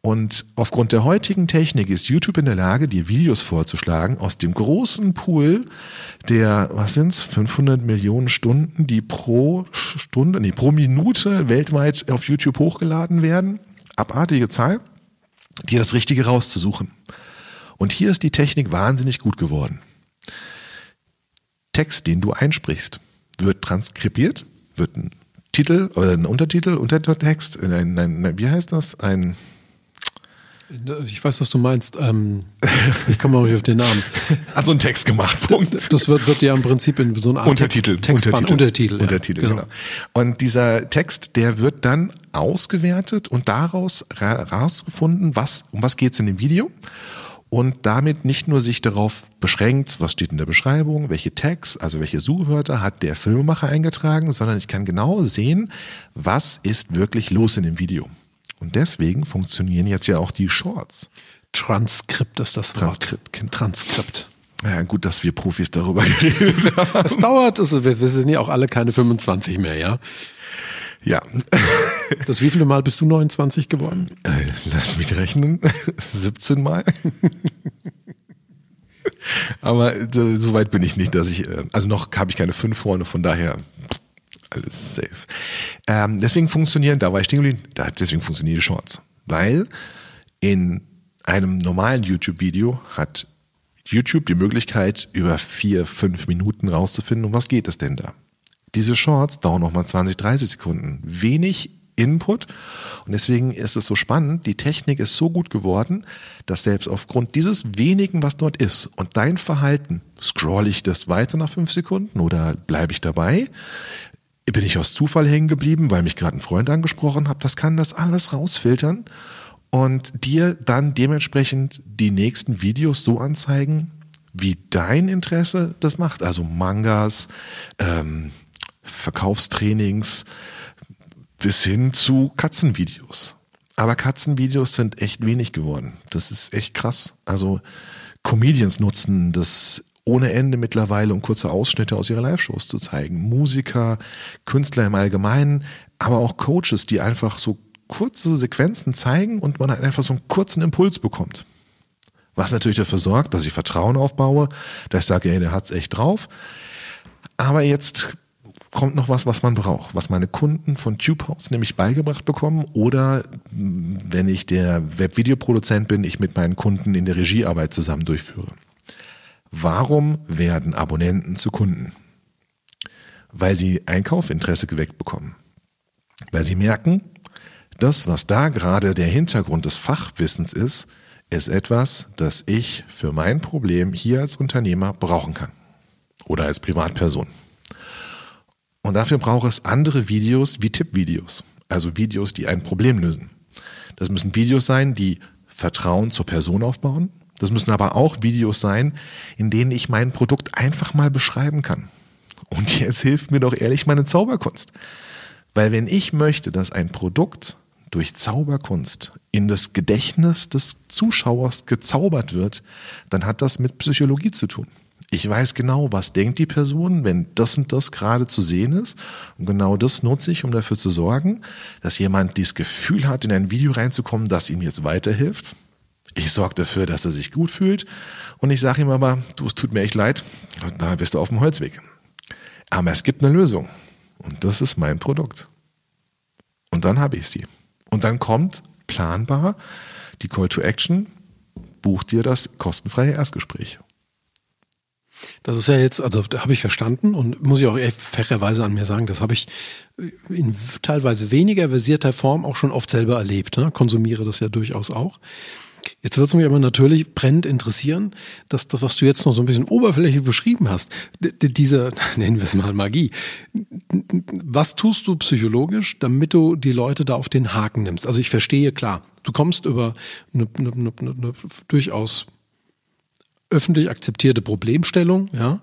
und aufgrund der heutigen Technik ist YouTube in der Lage, dir Videos vorzuschlagen aus dem großen Pool der, was sind's, 500 Millionen Stunden, die pro Stunde, nee, pro Minute weltweit auf YouTube hochgeladen werden. Abartige Zahl, dir das Richtige rauszusuchen. Und hier ist die Technik wahnsinnig gut geworden. Text, den du einsprichst, wird transkribiert, wird ein Titel oder ein Untertitel, Untertext, ein, ein, ein wie heißt das? Ein ich weiß, was du meinst. Ähm, ich komme auch nicht auf den Namen. Also ein Text gemacht. Punkt. Das wird, wird ja im Prinzip in so einer Art Untertitel. Text, Textband, Untertitel. Untertitel, ja, genau. genau. Und dieser Text, der wird dann ausgewertet und daraus herausgefunden, was, um was geht's in dem Video. Und damit nicht nur sich darauf beschränkt, was steht in der Beschreibung, welche Tags, also welche Suchwörter hat der Filmemacher eingetragen, sondern ich kann genau sehen, was ist wirklich los in dem Video. Und deswegen funktionieren jetzt ja auch die Shorts. Transkript ist das Wort. Transkript. Transkript. Ja, gut, dass wir Profis darüber geredet haben. Es dauert, also wir, wir sind ja auch alle keine 25 mehr, ja? Ja. Das wievielte Mal bist du 29 geworden? Äh, lass mich rechnen. 17 Mal. Aber äh, so weit bin ich nicht, dass ich, äh, also noch habe ich keine fünf vorne, von daher alles safe. Ähm, deswegen funktionieren, da war ich stehen geblieben, deswegen funktionieren die Shorts. Weil in einem normalen YouTube-Video hat YouTube die Möglichkeit, über vier, fünf Minuten rauszufinden, um was geht es denn da. Diese Shorts dauern nochmal 20, 30 Sekunden. Wenig Input. Und deswegen ist es so spannend. Die Technik ist so gut geworden, dass selbst aufgrund dieses wenigen, was dort ist und dein Verhalten, scroll ich das weiter nach fünf Sekunden oder bleibe ich dabei? bin ich aus Zufall hängen geblieben, weil mich gerade ein Freund angesprochen hat. Das kann das alles rausfiltern und dir dann dementsprechend die nächsten Videos so anzeigen, wie dein Interesse das macht. Also Mangas, ähm, Verkaufstrainings bis hin zu Katzenvideos. Aber Katzenvideos sind echt wenig geworden. Das ist echt krass. Also Comedians nutzen das ohne Ende mittlerweile, um kurze Ausschnitte aus ihrer Live-Shows zu zeigen. Musiker, Künstler im Allgemeinen, aber auch Coaches, die einfach so kurze Sequenzen zeigen und man einfach so einen kurzen Impuls bekommt. Was natürlich dafür sorgt, dass ich Vertrauen aufbaue, dass ich sage, ey, der hat's echt drauf. Aber jetzt kommt noch was, was man braucht, was meine Kunden von TubeHouse nämlich beigebracht bekommen oder wenn ich der Webvideoproduzent bin, ich mit meinen Kunden in der Regiearbeit zusammen durchführe. Warum werden Abonnenten zu Kunden? Weil sie Einkaufinteresse geweckt bekommen. Weil sie merken, das, was da gerade der Hintergrund des Fachwissens ist, ist etwas, das ich für mein Problem hier als Unternehmer brauchen kann. Oder als Privatperson. Und dafür braucht es andere Videos wie Tippvideos. Also Videos, die ein Problem lösen. Das müssen Videos sein, die Vertrauen zur Person aufbauen, das müssen aber auch Videos sein, in denen ich mein Produkt einfach mal beschreiben kann. Und jetzt hilft mir doch ehrlich meine Zauberkunst. Weil wenn ich möchte, dass ein Produkt durch Zauberkunst in das Gedächtnis des Zuschauers gezaubert wird, dann hat das mit Psychologie zu tun. Ich weiß genau, was denkt die Person, wenn das und das gerade zu sehen ist. Und genau das nutze ich, um dafür zu sorgen, dass jemand dieses Gefühl hat, in ein Video reinzukommen, das ihm jetzt weiterhilft. Ich sorge dafür, dass er sich gut fühlt. Und ich sage ihm aber, du, es tut mir echt leid, da bist du auf dem Holzweg. Aber es gibt eine Lösung. Und das ist mein Produkt. Und dann habe ich sie. Und dann kommt planbar die Call to Action, buch dir das kostenfreie Erstgespräch. Das ist ja jetzt, also da habe ich verstanden und muss ich auch fairerweise an mir sagen, das habe ich in teilweise weniger versierter Form auch schon oft selber erlebt. Ne? Konsumiere das ja durchaus auch. Jetzt wird es mich aber natürlich brennend interessieren, dass das, was du jetzt noch so ein bisschen oberflächlich beschrieben hast, diese, nennen wir es mal Magie. Was tust du psychologisch, damit du die Leute da auf den Haken nimmst? Also ich verstehe klar, du kommst über eine, eine, eine, eine durchaus öffentlich akzeptierte Problemstellung, ja,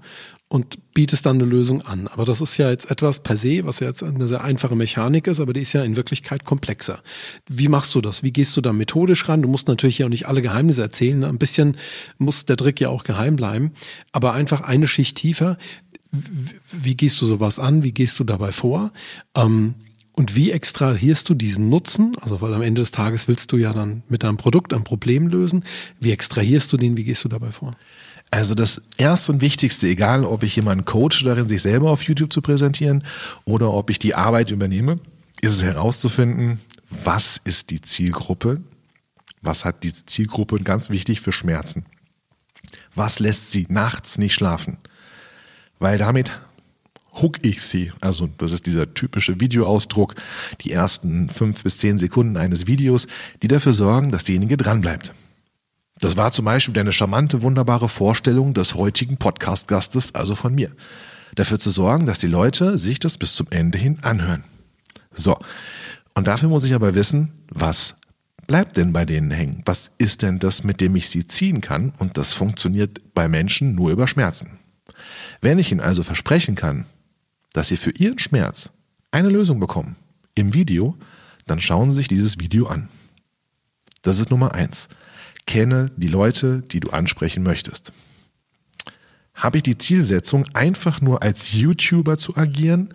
und bietest dann eine Lösung an. Aber das ist ja jetzt etwas per se, was ja jetzt eine sehr einfache Mechanik ist, aber die ist ja in Wirklichkeit komplexer. Wie machst du das? Wie gehst du da methodisch ran? Du musst natürlich ja auch nicht alle Geheimnisse erzählen. Ne? Ein bisschen muss der Trick ja auch geheim bleiben, aber einfach eine Schicht tiefer. Wie gehst du sowas an? Wie gehst du dabei vor? Ähm, und wie extrahierst du diesen Nutzen? Also, weil am Ende des Tages willst du ja dann mit deinem Produkt ein Problem lösen. Wie extrahierst du den? Wie gehst du dabei vor? Also das erste und wichtigste, egal ob ich jemanden coache darin, sich selber auf YouTube zu präsentieren oder ob ich die Arbeit übernehme, ist es herauszufinden, was ist die Zielgruppe? Was hat die Zielgruppe ganz wichtig für Schmerzen? Was lässt sie nachts nicht schlafen? Weil damit hook ich sie. Also das ist dieser typische Videoausdruck, die ersten fünf bis zehn Sekunden eines Videos, die dafür sorgen, dass derjenige dranbleibt. Das war zum Beispiel eine charmante, wunderbare Vorstellung des heutigen Podcast-Gastes, also von mir. Dafür zu sorgen, dass die Leute sich das bis zum Ende hin anhören. So. Und dafür muss ich aber wissen, was bleibt denn bei denen hängen? Was ist denn das, mit dem ich sie ziehen kann? Und das funktioniert bei Menschen nur über Schmerzen. Wenn ich ihnen also versprechen kann, dass sie für ihren Schmerz eine Lösung bekommen im Video, dann schauen sie sich dieses Video an. Das ist Nummer eins. Kenne die Leute, die du ansprechen möchtest. Habe ich die Zielsetzung, einfach nur als YouTuber zu agieren?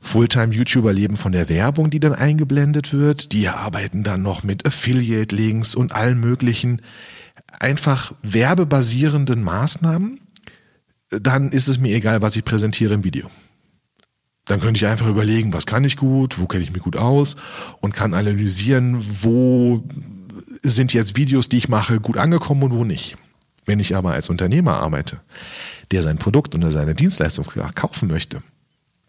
Fulltime-YouTuber leben von der Werbung, die dann eingeblendet wird. Die arbeiten dann noch mit Affiliate-Links und allen möglichen einfach werbebasierenden Maßnahmen. Dann ist es mir egal, was ich präsentiere im Video. Dann könnte ich einfach überlegen, was kann ich gut, wo kenne ich mich gut aus und kann analysieren, wo sind jetzt Videos, die ich mache, gut angekommen und wo nicht. Wenn ich aber als Unternehmer arbeite, der sein Produkt oder seine Dienstleistung kaufen möchte,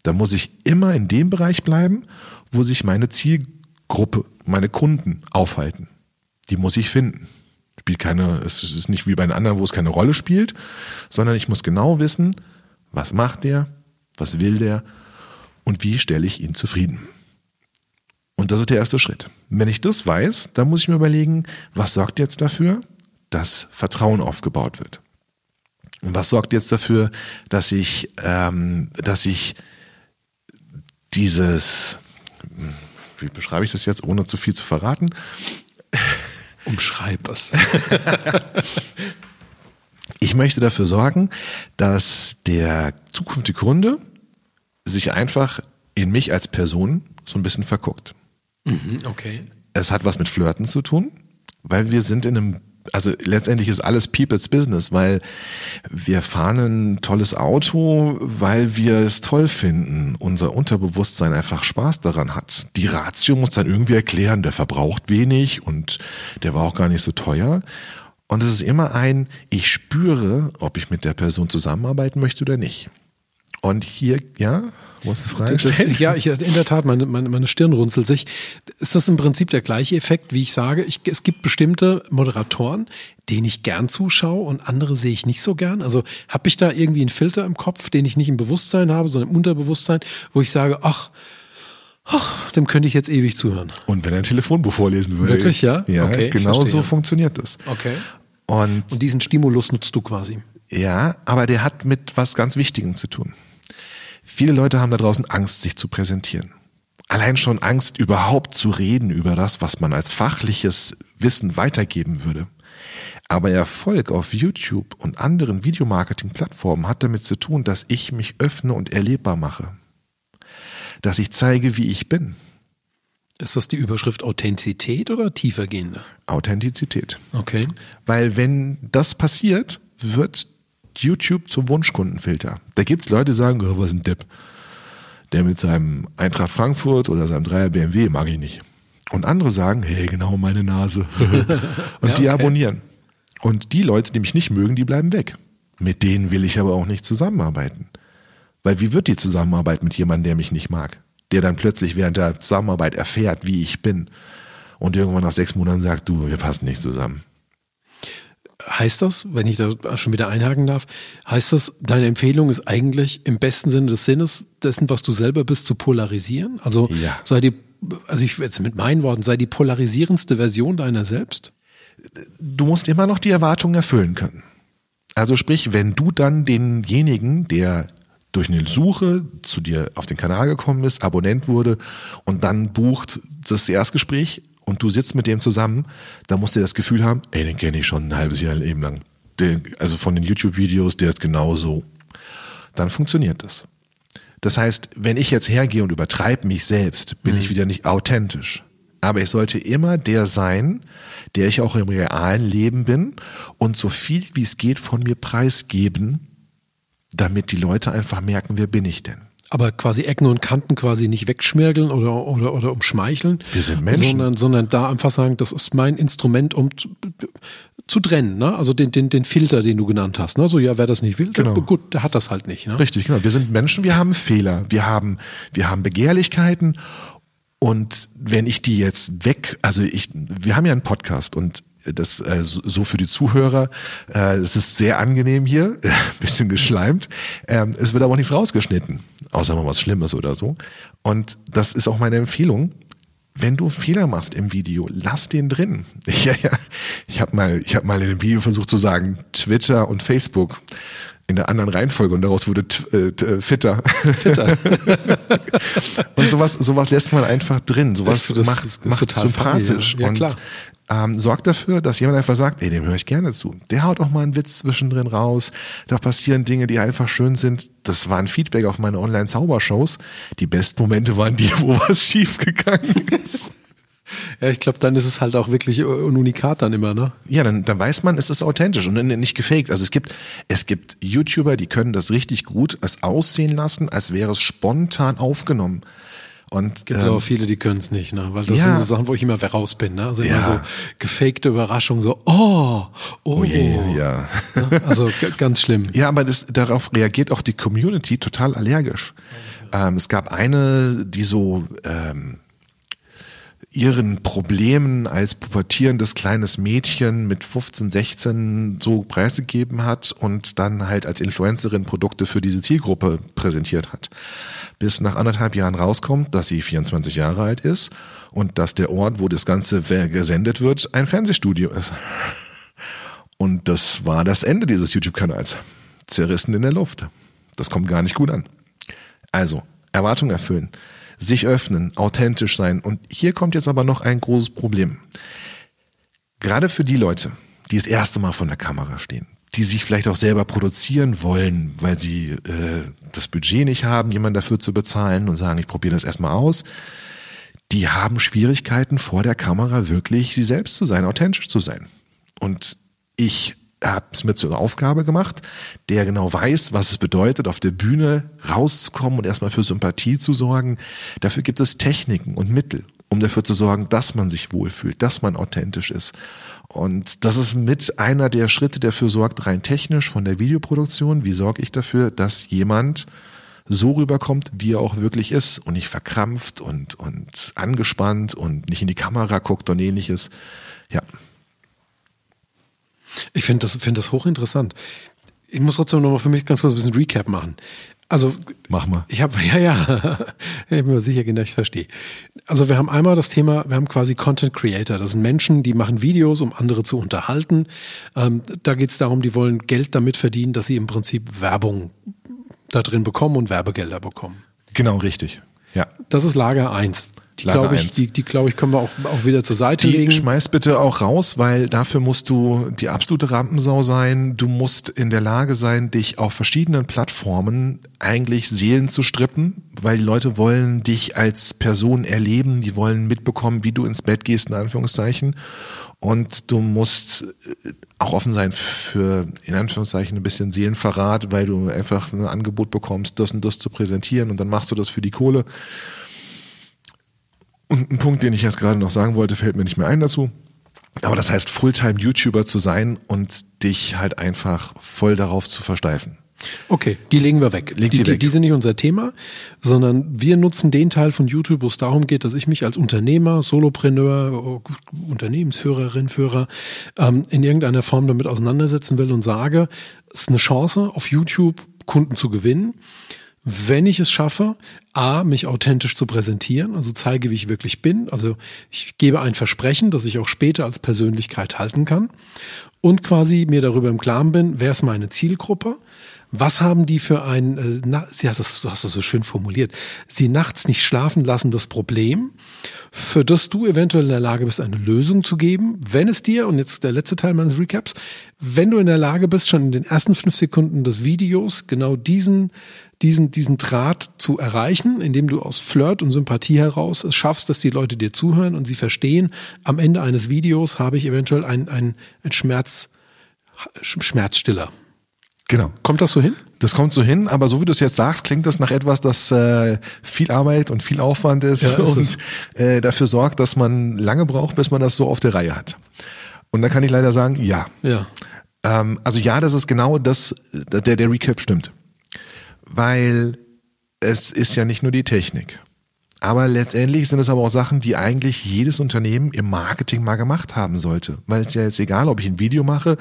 dann muss ich immer in dem Bereich bleiben, wo sich meine Zielgruppe, meine Kunden aufhalten. Die muss ich finden. Spielt keine, es ist nicht wie bei den anderen, wo es keine Rolle spielt, sondern ich muss genau wissen, was macht der, was will der und wie stelle ich ihn zufrieden. Und das ist der erste Schritt. Wenn ich das weiß, dann muss ich mir überlegen, was sorgt jetzt dafür, dass Vertrauen aufgebaut wird. Und was sorgt jetzt dafür, dass ich, ähm, dass ich dieses, wie beschreibe ich das jetzt, ohne zu viel zu verraten? Umschreib es. ich möchte dafür sorgen, dass der zukünftige Kunde sich einfach in mich als Person so ein bisschen verguckt. Mhm, okay. Es hat was mit Flirten zu tun, weil wir sind in einem also letztendlich ist alles People's Business, weil wir fahren ein tolles Auto, weil wir es toll finden. Unser Unterbewusstsein einfach Spaß daran hat. Die Ratio muss dann irgendwie erklären, der verbraucht wenig und der war auch gar nicht so teuer. Und es ist immer ein, ich spüre, ob ich mit der Person zusammenarbeiten möchte oder nicht. Und hier, ja, musst du Frage stellen? Das, ja, ich, in der Tat, meine, meine, meine Stirn runzelt sich. Ist das im Prinzip der gleiche Effekt, wie ich sage? Ich, es gibt bestimmte Moderatoren, denen ich gern zuschaue und andere sehe ich nicht so gern. Also habe ich da irgendwie einen Filter im Kopf, den ich nicht im Bewusstsein habe, sondern im Unterbewusstsein, wo ich sage, ach, ach dem könnte ich jetzt ewig zuhören. Und wenn er ein Telefonbuch vorlesen würde. Wirklich, ja? Ja, okay, genau so funktioniert das. Okay. Und, und diesen Stimulus nutzt du quasi. Ja, aber der hat mit was ganz Wichtigem zu tun. Viele Leute haben da draußen Angst, sich zu präsentieren. Allein schon Angst, überhaupt zu reden über das, was man als fachliches Wissen weitergeben würde. Aber Erfolg auf YouTube und anderen Videomarketing-Plattformen hat damit zu tun, dass ich mich öffne und erlebbar mache. Dass ich zeige, wie ich bin. Ist das die Überschrift Authentizität oder tiefergehende? Authentizität. Okay. Weil wenn das passiert, wird YouTube zum Wunschkundenfilter. Da gibt's Leute, die sagen, oh, was ein Depp. Der mit seinem Eintracht Frankfurt oder seinem Dreier BMW mag ich nicht. Und andere sagen, hey, genau meine Nase. und Ja, die okay. abonnieren. Und die Leute, die mich nicht mögen, die bleiben weg. Mit denen will ich aber auch nicht zusammenarbeiten. Weil wie wird die Zusammenarbeit mit jemandem, der mich nicht mag? Der dann plötzlich während der Zusammenarbeit erfährt, wie ich bin. Und irgendwann nach sechs Monaten sagt, du, wir passen nicht zusammen. Heißt das, wenn ich da schon wieder einhaken darf, heißt das, deine Empfehlung ist eigentlich im besten Sinne des Sinnes dessen, was du selber bist, zu polarisieren? Also Ja. sei die, also ich jetzt mit meinen Worten, sei die polarisierendste Version deiner selbst? du musst immer noch die Erwartungen erfüllen können. Also sprich, wenn du dann denjenigen, der durch eine Suche zu dir auf den Kanal gekommen ist, Abonnent wurde und dann bucht das Erstgespräch und du sitzt mit dem zusammen, dann musst du das Gefühl haben, ey, den kenne ich schon ein halbes Jahr Leben lang. Der, also von den YouTube-Videos, der ist genau so. Dann funktioniert das. Das heißt, wenn ich jetzt hergehe und übertreibe mich selbst, bin ich wieder nicht authentisch. Aber ich sollte immer der sein, der ich auch im realen Leben bin und so viel wie es geht von mir preisgeben, damit die Leute einfach merken, wer bin ich denn? Aber quasi Ecken und Kanten quasi nicht wegschmirgeln oder, oder, oder umschmeicheln. Wir sind Menschen. Sondern, sondern da einfach sagen, das ist mein Instrument, um zu, zu trennen, ne? Also den, den, den Filter, den du genannt hast, ne? So, ja, wer das nicht will, Genau. gut, der hat das halt nicht, ne? Richtig, genau. Wir sind Menschen, wir haben Fehler, wir haben, wir haben Begehrlichkeiten und wenn ich die jetzt weg, also ich, wir haben ja einen Podcast und das äh, so für die Zuhörer, äh, es ist sehr angenehm hier, bisschen geschleimt. Ähm, es wird aber auch nichts rausgeschnitten, außer mal was Schlimmes oder so. Und das ist auch meine Empfehlung. Wenn du Fehler machst im Video, lass den drin. Ja, ja. Ich habe mal, ich habe mal in dem Video versucht zu sagen, Twitter und Facebook in der anderen Reihenfolge und daraus wurde äh, t, äh, Fitter. Fitter. und sowas, sowas lässt man einfach drin. Sowas Das- das macht, macht sympathisch ja. Ja, und klar. Ähm, sorgt dafür, dass jemand einfach sagt, ey, dem höre ich gerne zu. Der haut auch mal einen Witz zwischendrin raus. Da passieren Dinge, die einfach schön sind. Das war ein Feedback auf meine Online-Zaubershows. Die besten Momente waren die, wo was schief gegangen ist. Ja, ich glaube, dann ist es halt auch wirklich ein Unikat dann immer, ne? Ja, dann, dann weiß man, es ist authentisch und nicht gefaked. Also es gibt, es gibt YouTuber, die können das richtig gut es aussehen lassen, als wäre es spontan aufgenommen. Und Gibt ähm, aber viele, die können es nicht, ne? Weil das ja. sind so Sachen, wo ich immer raus bin, ne? Also immer Ja. so gefakte Überraschung, so, oh, oh, oh je, ja. Ne? Also ganz schlimm. Ja, aber das, darauf reagiert auch die Community total allergisch. Ähm, es gab eine, die so ähm, ihren Problemen als pubertierendes kleines Mädchen mit 15, 16 so preisgegeben hat und dann halt als Influencerin Produkte für diese Zielgruppe präsentiert hat. Bis nach anderthalb Jahren rauskommt, dass sie 24 Jahre alt ist und dass der Ort, wo das Ganze gesendet wird, ein Fernsehstudio ist. Und das war das Ende dieses YouTube-Kanals. Zerrissen in der Luft. Das kommt gar nicht gut an. Also, Erwartung erfüllen, sich öffnen, authentisch sein. Und hier kommt jetzt aber noch ein großes Problem. Gerade für die Leute, die das erste Mal vor der Kamera stehen, die sich vielleicht auch selber produzieren wollen, weil sie äh, das Budget nicht haben, jemanden dafür zu bezahlen und sagen, ich probiere das erstmal aus, die haben Schwierigkeiten vor der Kamera wirklich sie selbst zu sein, authentisch zu sein. Und ich habe es mir zur Aufgabe gemacht, der genau weiß, was es bedeutet, auf der Bühne rauszukommen und erstmal für Sympathie zu sorgen. Dafür gibt es Techniken und Mittel, um dafür zu sorgen, dass man sich wohlfühlt, dass man authentisch ist. Und das ist mit einer der Schritte, der dafür sorgt, rein technisch von der Videoproduktion. Wie sorge ich dafür, dass jemand so rüberkommt, wie er auch wirklich ist und nicht verkrampft und, und angespannt und nicht in die Kamera guckt und ähnliches. Ja. Ich finde das, finde das hochinteressant. Ich muss trotzdem nochmal für mich ganz kurz ein bisschen Recap machen. Also, Mach mal. ich habe, ja, ja, ich bin mir sicher, genau, ich verstehe. Also wir haben einmal das Thema, wir haben quasi Content Creator. Das sind Menschen, die machen Videos, um andere zu unterhalten. Ähm, da geht es darum, die wollen Geld damit verdienen, dass sie im Prinzip Werbung da drin bekommen und Werbegelder bekommen. Genau, richtig. Ja. Das ist Lager eins. Die glaube ich, die, die glaube ich, können wir auch, auch wieder zur Seite die legen. Schmeiß bitte auch raus, weil dafür musst du die absolute Rampensau sein. Du musst in der Lage sein, dich auf verschiedenen Plattformen eigentlich Seelen zu strippen, weil die Leute wollen dich als Person erleben, die wollen mitbekommen, wie du ins Bett gehst, in Anführungszeichen. Und du musst äh, auch offen sein für, in Anführungszeichen, ein bisschen Seelenverrat, weil du einfach ein Angebot bekommst, das und das zu präsentieren und dann machst du das für die Kohle. Und ein Punkt, den ich jetzt gerade noch sagen wollte, fällt mir nicht mehr ein dazu. Aber das heißt, Fulltime-YouTuber zu sein und dich halt einfach voll darauf zu versteifen. Okay, die legen wir weg. Leg die, die weg. die sind nicht unser Thema, sondern wir nutzen den Teil von YouTube, wo es darum geht, dass ich mich als Unternehmer, Solopreneur, Unternehmensführerin, Führer ähm, in irgendeiner Form damit auseinandersetzen will und sage, es ist eine Chance, auf YouTube Kunden zu gewinnen wenn ich es schaffe, A, mich authentisch zu präsentieren, also zeige, wie ich wirklich bin. Also ich gebe ein Versprechen, das ich auch später als Persönlichkeit halten kann und quasi mir darüber im Klaren bin, wer ist meine Zielgruppe, was haben die für ein, äh, na, sie hat das, du hast das so schön formuliert, sie nachts nicht schlafen lassen, das Problem, für das du eventuell in der Lage bist, eine Lösung zu geben, wenn es dir, und jetzt der letzte Teil meines Recaps, wenn du in der Lage bist, schon in den ersten fünf Sekunden des Videos genau diesen, diesen, diesen Draht zu erreichen, indem du aus Flirt und Sympathie heraus es schaffst, dass die Leute dir zuhören und sie verstehen, am Ende eines Videos habe ich eventuell ein, ein, ein Schmerz, Schmerzstiller. Genau. Kommt das so hin? Das kommt so hin, aber so wie du es jetzt sagst, klingt das nach etwas, das äh, viel Arbeit und viel Aufwand ist, Ja, ist und äh, dafür sorgt, dass man lange braucht, bis man das so auf der Reihe hat. Und da kann ich leider sagen, ja. Ja. Ähm, also ja, das ist genau das, der, der Recap stimmt. Weil es ist ja nicht nur die Technik. Aber letztendlich sind es aber auch Sachen, die eigentlich jedes Unternehmen im Marketing mal gemacht haben sollte. Weil es ja jetzt egal, ob ich ein Video mache,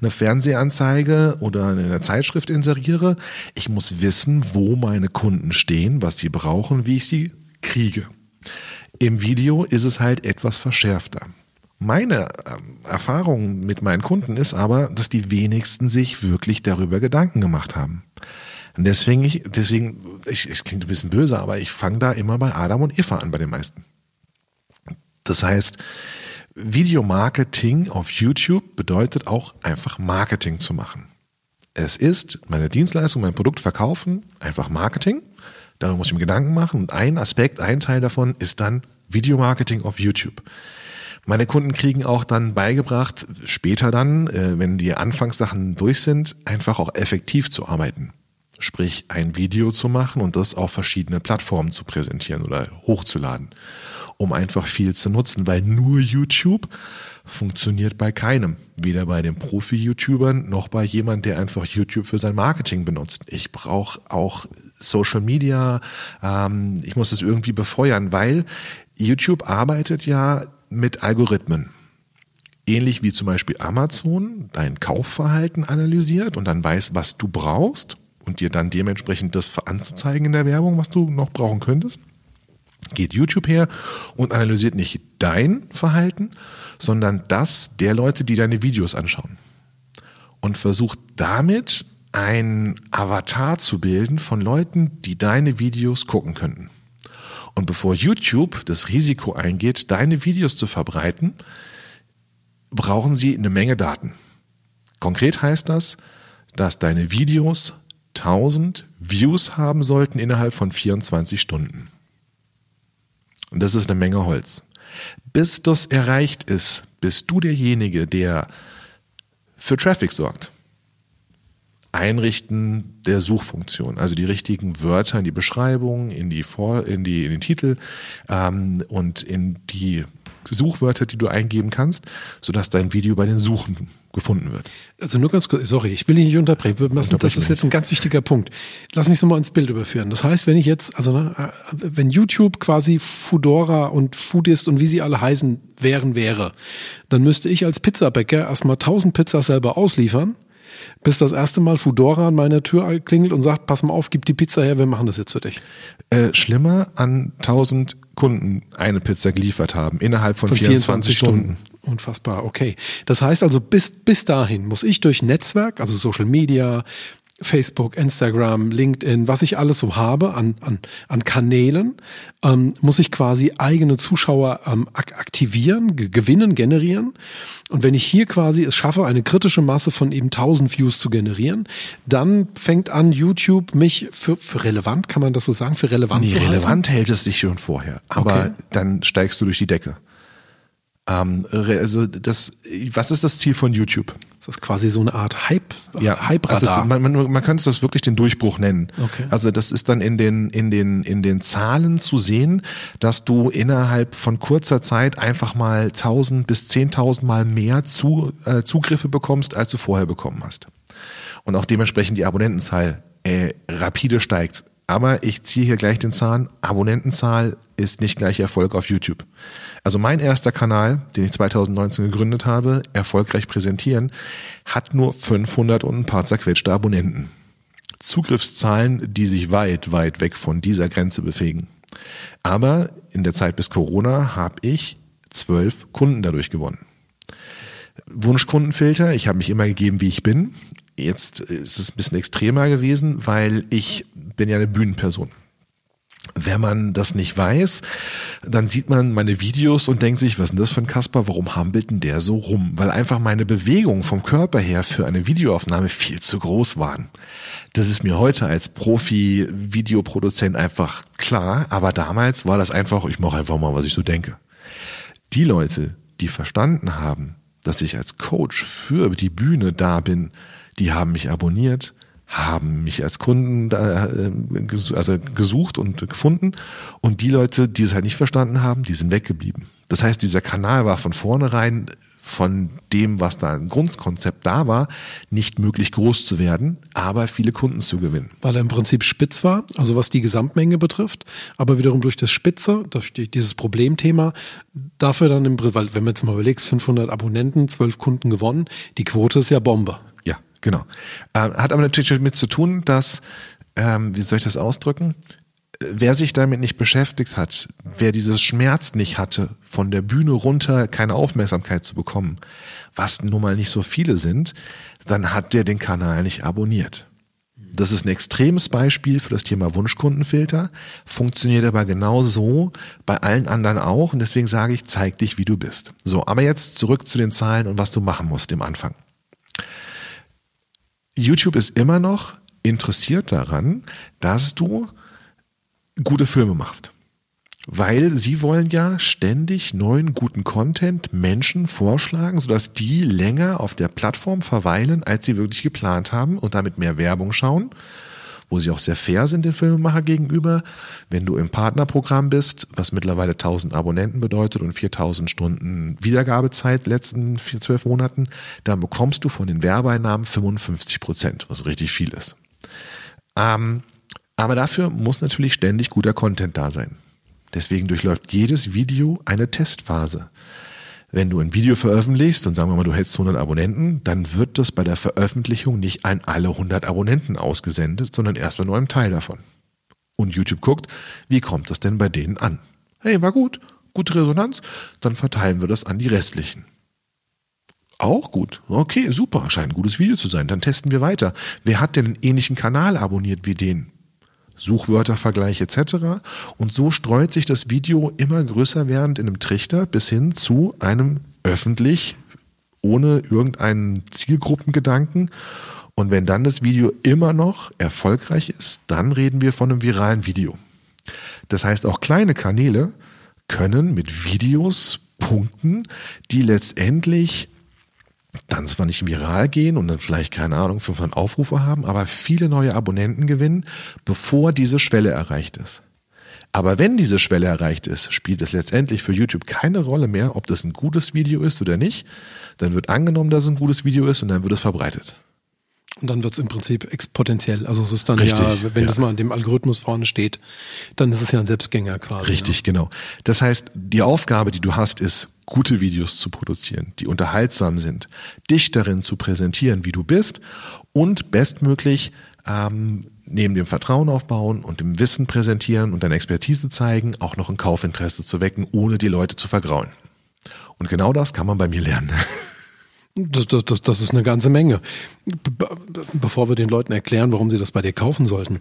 eine Fernsehanzeige oder eine Zeitschrift inseriere. Ich muss wissen, wo meine Kunden stehen, was sie brauchen, wie ich sie kriege. Im Video ist es halt etwas verschärfter. Meine ähm, Erfahrung mit meinen Kunden ist aber, dass die wenigsten sich wirklich darüber Gedanken gemacht haben. Und deswegen, ich, deswegen, ich, es klingt ein bisschen böse, aber ich fange da immer bei Adam und Eva an bei den meisten. Das heißt, Videomarketing auf YouTube bedeutet auch einfach Marketing zu machen. Es ist meine Dienstleistung, mein Produkt verkaufen, einfach Marketing. Darüber muss ich mir Gedanken machen. Und ein Aspekt, ein Teil davon ist dann Videomarketing auf YouTube. Meine Kunden kriegen auch dann beigebracht, später dann, äh, wenn die Anfangssachen durch sind, einfach auch effektiv zu arbeiten. Sprich, ein Video zu machen und das auf verschiedene Plattformen zu präsentieren oder hochzuladen, um einfach viel zu nutzen, weil nur YouTube funktioniert bei keinem. Weder bei den Profi-YouTubern noch bei jemand, der einfach YouTube für sein Marketing benutzt. Ich brauche auch Social Media, ähm, ich muss es irgendwie befeuern, weil YouTube arbeitet ja mit Algorithmen ähnlich wie zum Beispiel Amazon dein Kaufverhalten analysiert und dann weiß, was du brauchst und dir dann dementsprechend das anzuzeigen in der Werbung, was du noch brauchen könntest, geht YouTube her und analysiert nicht dein Verhalten, sondern das der Leute, die deine Videos anschauen. Und versucht damit ein Avatar zu bilden von Leuten, die deine Videos gucken könnten. Und bevor YouTube das Risiko eingeht, deine Videos zu verbreiten, brauchen sie eine Menge Daten. Konkret heißt das, dass deine Videos 1000 Views haben sollten innerhalb von 24 Stunden. Und das ist eine Menge Holz. Bis das erreicht ist, bist du derjenige, der für Traffic sorgt. Einrichten der Suchfunktion, also die richtigen Wörter in die Beschreibung, in die, Vor in die, in den Titel ähm, und in die Suchwörter, die du eingeben kannst, sodass dein Video bei den Suchen gefunden wird. Also nur ganz kurz, sorry, ich will dich nicht unterbrechen. Das Unterbrech ist jetzt ein ganz wichtiger Punkt. Lass mich so mal ins Bild überführen. Das heißt, wenn ich jetzt, also ne, wenn YouTube quasi Foodora und Foodist und wie sie alle heißen wären, wäre, dann müsste ich als Pizzabäcker erstmal 1000 Pizzas selber ausliefern, bis das erste Mal Foodora an meiner Tür klingelt und sagt, pass mal auf, gib die Pizza her, wir machen das jetzt für dich. Äh, schlimmer an 1000 Kunden eine Pizza geliefert haben innerhalb von, 24, Stunden. Unfassbar, okay. Das heißt also, bis, bis dahin muss ich durch Netzwerk, also Social Media, Facebook, Instagram, LinkedIn, was ich alles so habe an, an, an Kanälen, ähm, muss ich quasi eigene Zuschauer ähm, ak aktivieren, gewinnen, generieren. Und wenn ich hier quasi es schaffe, eine kritische Masse von eben 1000 Views zu generieren, dann fängt an YouTube mich für, für relevant, kann man das so sagen, für relevant nee, zu halten. relevant hält es dich schon vorher, aber Okay. dann steigst du durch die Decke. Ähm, also das, was ist das Ziel von YouTube? Das ist quasi so eine Art Hype, Ja, Hype-Radar. also es- man, man, man könnte das wirklich den Durchbruch nennen. Okay. Also das ist dann in den, in den, in den Zahlen zu sehen, dass du innerhalb von kurzer Zeit einfach mal 1000 bis 10.000 Mal mehr zu, äh, Zugriffe bekommst, als du vorher bekommen hast. Und auch dementsprechend die Abonnentenzahl äh, rapide steigt. Aber ich ziehe hier gleich den Zahn. Abonnentenzahl ist nicht gleich Erfolg auf YouTube. Also mein erster Kanal, den ich 2019 gegründet habe, erfolgreich präsentieren, hat nur 500 und ein paar zerquetschte Abonnenten. Zugriffszahlen, die sich weit, weit weg von dieser Grenze bewegen. Aber in der Zeit bis Corona habe ich zwölf Kunden dadurch gewonnen. Wunschkundenfilter, ich habe mich immer gegeben, wie ich bin. Jetzt ist es ein bisschen extremer gewesen, weil ich bin ja eine Bühnenperson. Wenn man das nicht weiß, dann sieht man meine Videos und denkt sich, was ist denn das für ein Kasper? Warum hampelt denn der so rum? Weil einfach meine Bewegungen vom Körper her für eine Videoaufnahme viel zu groß waren. Das ist mir heute als Profi-Videoproduzent einfach klar, aber damals war das einfach, ich mache einfach mal, was ich so denke. Die Leute, die verstanden haben, dass ich als Coach für die Bühne da bin, die haben mich abonniert, haben mich als Kunden äh, also gesucht und gefunden und die Leute, die es halt nicht verstanden haben, die sind weggeblieben. Das heißt, dieser Kanal war von vornherein von dem, was da ein Grundkonzept da war, nicht möglich groß zu werden, aber viele Kunden zu gewinnen. weil er im Prinzip spitz war, also was die Gesamtmenge betrifft, aber wiederum durch das Spitze, durch die, dieses Problemthema, dafür dann im, weil wenn man jetzt mal überlegt, 500 Abonnenten, 12 Kunden gewonnen, die Quote ist ja Bombe. Genau. Ähm, hat aber natürlich damit zu tun, dass, ähm, wie soll ich das ausdrücken? Wer sich damit nicht beschäftigt hat, wer dieses Schmerz nicht hatte, von der Bühne runter keine Aufmerksamkeit zu bekommen, was nun mal nicht so viele sind, dann hat der den Kanal nicht abonniert. Das ist ein extremes Beispiel für das Thema Wunschkundenfilter, funktioniert aber genau so bei allen anderen auch und deswegen sage ich, zeig dich, wie du bist. So, aber jetzt zurück zu den Zahlen und was du machen musst im Anfang. YouTube ist immer noch interessiert daran, dass du gute Filme machst. Weil sie wollen ja ständig neuen guten Content Menschen vorschlagen, sodass die länger auf der Plattform verweilen, als sie wirklich geplant haben und damit mehr Werbung schauen, wo sie auch sehr fair sind den Filmemacher gegenüber. Wenn du im Partnerprogramm bist, was mittlerweile 1000 Abonnenten bedeutet und 4000 Stunden Wiedergabezeit letzten vier, zwölf Monaten, dann bekommst du von den Werbeeinnahmen 55 Prozent, was richtig viel ist. Ähm, aber dafür muss natürlich ständig guter Content da sein. Deswegen durchläuft jedes Video eine Testphase. Wenn du ein Video veröffentlichst und sagen wir mal, du hältst 100 Abonnenten, dann wird das bei der Veröffentlichung nicht an alle 100 Abonnenten ausgesendet, sondern erst bei nur einem Teil davon. Und YouTube guckt, wie kommt das denn bei denen an? Hey, war gut, gute Resonanz, dann verteilen wir das an die restlichen. Auch gut. Okay, super. Scheint ein gutes Video zu sein. Dann testen wir weiter. Wer hat denn einen ähnlichen Kanal abonniert wie den? Suchwörtervergleich etc. Und so streut sich das Video immer größer werdend in einem Trichter bis hin zu einem öffentlich, ohne irgendeinen Zielgruppengedanken. Und wenn dann das Video immer noch erfolgreich ist, dann reden wir von einem viralen Video. Das heißt, auch kleine Kanäle können mit Videos punkten, die letztendlich dann zwar nicht viral gehen und dann vielleicht, keine Ahnung, 500 Aufrufe haben, aber viele neue Abonnenten gewinnen, bevor diese Schwelle erreicht ist. Aber wenn diese Schwelle erreicht ist, spielt es letztendlich für YouTube keine Rolle mehr, ob das ein gutes Video ist oder nicht. Dann wird angenommen, dass es ein gutes Video ist und dann wird es verbreitet. Und dann wird es im Prinzip exponentiell. Also es ist dann Richtig, ja, wenn ja. das mal an dem Algorithmus vorne steht, dann ist es ja ein Selbstgänger quasi. Richtig, genau. Das heißt, die Aufgabe, die du hast, ist, gute Videos zu produzieren, die unterhaltsam sind, dich darin zu präsentieren, wie du bist und bestmöglich ähm, neben dem Vertrauen aufbauen und dem Wissen präsentieren und deine Expertise zeigen, auch noch ein Kaufinteresse zu wecken, ohne die Leute zu vergrauen. Und genau das kann man bei mir lernen. Das, das, das ist eine ganze Menge. Be bevor wir den Leuten erklären, warum sie das bei dir kaufen sollten.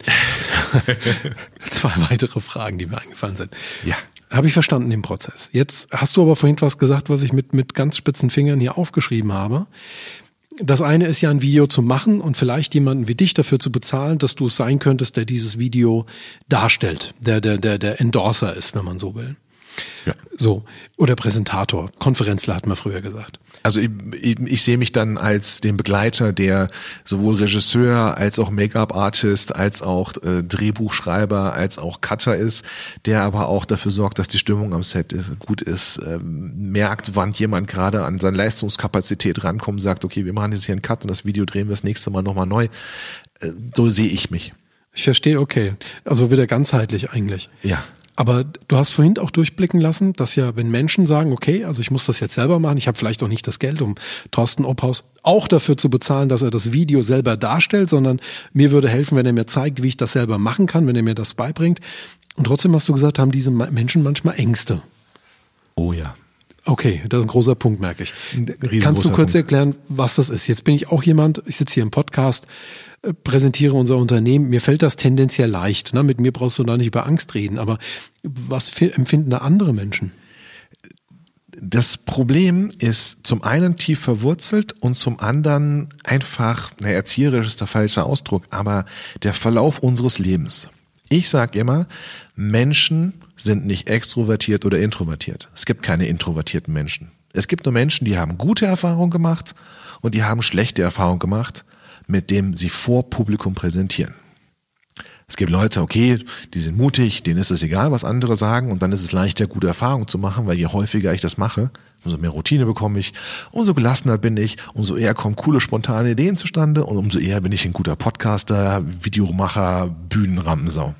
Zwei weitere Fragen, die mir eingefallen sind. Ja. Habe ich verstanden, den Prozess. Jetzt hast du aber vorhin was gesagt, was ich mit, mit ganz spitzen Fingern hier aufgeschrieben habe. Das eine ist ja ein Video zu machen und vielleicht jemanden wie dich dafür zu bezahlen, dass du es sein könntest, der dieses Video darstellt, der, der, der, der Endorser ist, wenn man so will. Ja. So. Oder Präsentator. Konferenzler hat man früher gesagt. Also ich, ich, ich sehe mich dann als den Begleiter, der sowohl Regisseur als auch Make-up-Artist, als auch äh, Drehbuchschreiber, als auch Cutter ist, der aber auch dafür sorgt, dass die Stimmung am Set ist, gut ist, ähm, merkt, wann jemand gerade an seine Leistungskapazität rankommt, sagt, okay, wir machen jetzt hier einen Cut und das Video drehen wir das nächste Mal nochmal neu. Äh, so sehe ich mich. Ich verstehe, okay. Also wieder ganzheitlich eigentlich. Ja. Aber du hast vorhin auch durchblicken lassen, dass ja, wenn Menschen sagen, okay, also ich muss das jetzt selber machen, ich habe vielleicht auch nicht das Geld, um Thorsten Obhaus auch dafür zu bezahlen, dass er das Video selber darstellt, sondern mir würde helfen, wenn er mir zeigt, wie ich das selber machen kann, wenn er mir das beibringt. Und trotzdem hast du gesagt, haben diese Menschen manchmal Ängste. Oh ja. Okay, das ist ein großer Punkt, merke ich. Kannst du kurz Punkt. erklären, was das ist? Jetzt bin ich auch jemand, ich sitze hier im Podcast, äh, präsentiere unser Unternehmen. Mir fällt das tendenziell leicht. Ne? Mit mir brauchst du da nicht über Angst reden. Aber was fi- empfinden da andere Menschen? Das Problem ist zum einen tief verwurzelt und zum anderen einfach, na, erzieherisch ist der falsche Ausdruck, aber der Verlauf unseres Lebens. Ich sage immer, Menschen sind nicht extrovertiert oder introvertiert. Es gibt keine introvertierten Menschen. Es gibt nur Menschen, die haben gute Erfahrungen gemacht und die haben schlechte Erfahrungen gemacht, mit dem sie vor Publikum präsentieren. Es gibt Leute, okay, die sind mutig, denen ist es egal, was andere sagen und dann ist es leichter, gute Erfahrungen zu machen, weil je häufiger ich das mache, umso mehr Routine bekomme ich, umso gelassener bin ich, umso eher kommen coole, spontane Ideen zustande und umso eher bin ich ein guter Podcaster, Videomacher, Bühnenrampensau.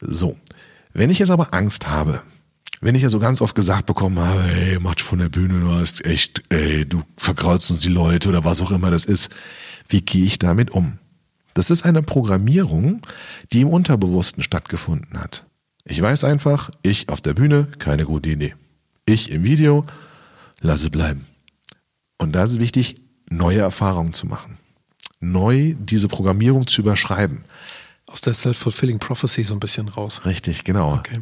So. Wenn ich jetzt aber Angst habe, wenn ich ja so ganz oft gesagt bekommen habe, hey, mach von der Bühne, du hast echt, ey, du verkraulst uns die Leute oder was auch immer das ist, wie gehe ich damit um? Das ist eine Programmierung, die im Unterbewussten stattgefunden hat. Ich weiß einfach, ich auf der Bühne, keine gute Idee. Ich im Video, lasse bleiben. Und da ist es wichtig, neue Erfahrungen zu machen. Neu diese Programmierung zu überschreiben. Aus der Self-Fulfilling Prophecy so ein bisschen raus. Richtig, genau. Okay.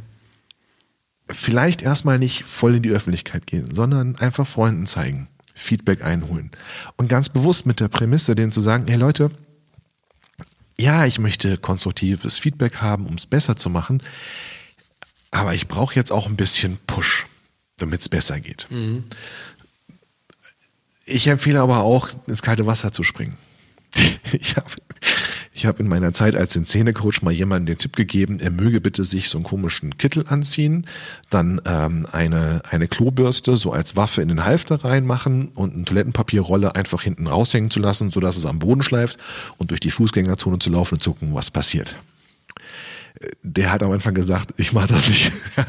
Vielleicht erstmal nicht voll in die Öffentlichkeit gehen, sondern einfach Freunden zeigen, Feedback einholen. Und ganz bewusst mit der Prämisse, denen zu sagen, hey Leute, ja, ich möchte konstruktives Feedback haben, um es besser zu machen, aber ich brauche jetzt auch ein bisschen Push, damit es besser geht. Ich empfehle aber auch, ins kalte Wasser zu springen. Ich habe ich hab in meiner Zeit als Szenecoach mal jemandem den Tipp gegeben, er möge bitte sich so einen komischen Kittel anziehen, dann ähm, eine, eine Klobürste so als Waffe in den Halfter reinmachen und eine Toilettenpapierrolle einfach hinten raushängen zu lassen, sodass es am Boden schleift und durch die Fußgängerzone zu laufen und zu gucken, was passiert der hat am Anfang gesagt, ich mache das nicht.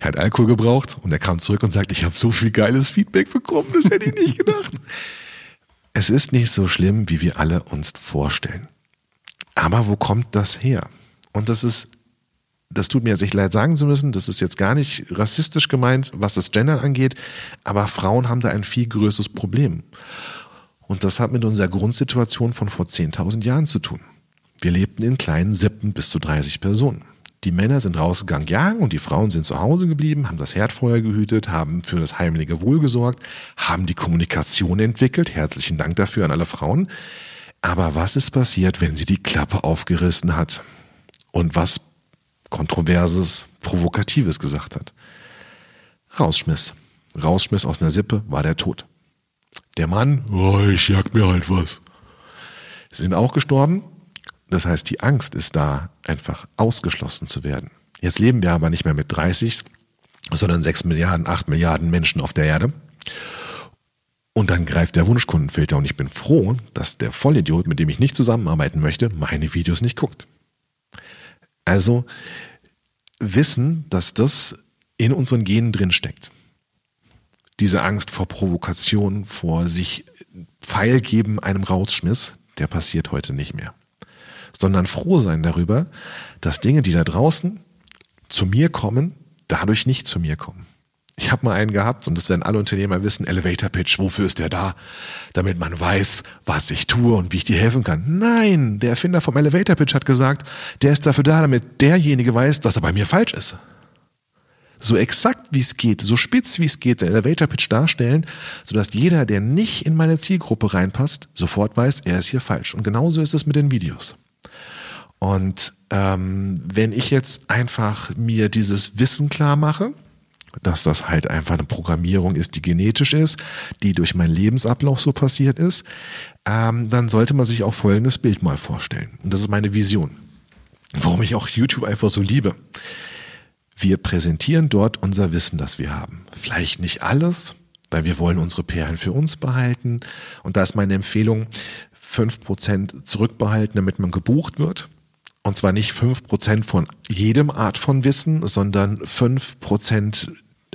Er hat Alkohol gebraucht und er kam zurück und sagt, ich habe so viel geiles Feedback bekommen, das hätte ich nicht gedacht. Es ist nicht so schlimm, wie wir alle uns vorstellen. Aber wo kommt das her? Und das ist, das tut mir jetzt echt leid sagen zu müssen, das ist jetzt gar nicht rassistisch gemeint, was das Gender angeht, aber Frauen haben da ein viel größeres Problem. Und das hat mit unserer Grundsituation von vor 10.000 Jahren zu tun. Wir lebten in kleinen Sippen bis zu 30 Personen. Die Männer sind rausgegangen jagen und die Frauen sind zu Hause geblieben, haben das Herdfeuer gehütet, haben für das heimliche Wohl gesorgt, haben die Kommunikation entwickelt. Herzlichen Dank dafür an alle Frauen. Aber was ist passiert, wenn sie die Klappe aufgerissen hat und was Kontroverses, Provokatives gesagt hat? Rausschmiss. Rausschmiss aus einer Sippe war der Tod. Der Mann, oh, ich jag mir halt was. Sie sind auch gestorben. Das heißt, die Angst ist da, einfach ausgeschlossen zu werden. Jetzt leben wir aber nicht mehr mit 30, sondern 6 Milliarden, 8 Milliarden Menschen auf der Erde. Und dann greift der Wunschkundenfilter und ich bin froh, dass der Vollidiot, mit dem ich nicht zusammenarbeiten möchte, meine Videos nicht guckt. Also wissen, dass das in unseren Genen drin steckt. Diese Angst vor Provokation, vor sich Pfeilgeben einem Rausschmiss, der passiert heute nicht mehr. Sondern froh sein darüber, dass Dinge, die da draußen zu mir kommen, dadurch nicht zu mir kommen. Ich habe mal einen gehabt und das werden alle Unternehmer wissen, Elevator Pitch, wofür ist der da? Damit man weiß, was ich tue und wie ich dir helfen kann. Nein, der Erfinder vom Elevator Pitch hat gesagt, der ist dafür da, damit derjenige weiß, dass er bei mir falsch ist. So exakt wie es geht, so spitz wie es geht, den Elevator Pitch darstellen, sodass jeder, der nicht in meine Zielgruppe reinpasst, sofort weiß, er ist hier falsch. Und genauso ist es mit den Videos. Und ähm, wenn ich jetzt einfach mir dieses Wissen klar mache, dass das halt einfach eine Programmierung ist, die genetisch ist, die durch meinen Lebensablauf so passiert ist, ähm, dann sollte man sich auch folgendes Bild mal vorstellen. Und das ist meine Vision. Warum ich auch YouTube einfach so liebe. Wir präsentieren dort unser Wissen, das wir haben. Vielleicht nicht alles, weil wir wollen unsere Perlen für uns behalten. Und da ist meine Empfehlung, fünf Prozent zurückbehalten, damit man gebucht wird. Und zwar nicht fünf Prozent von jedem Art von Wissen, sondern fünf Prozent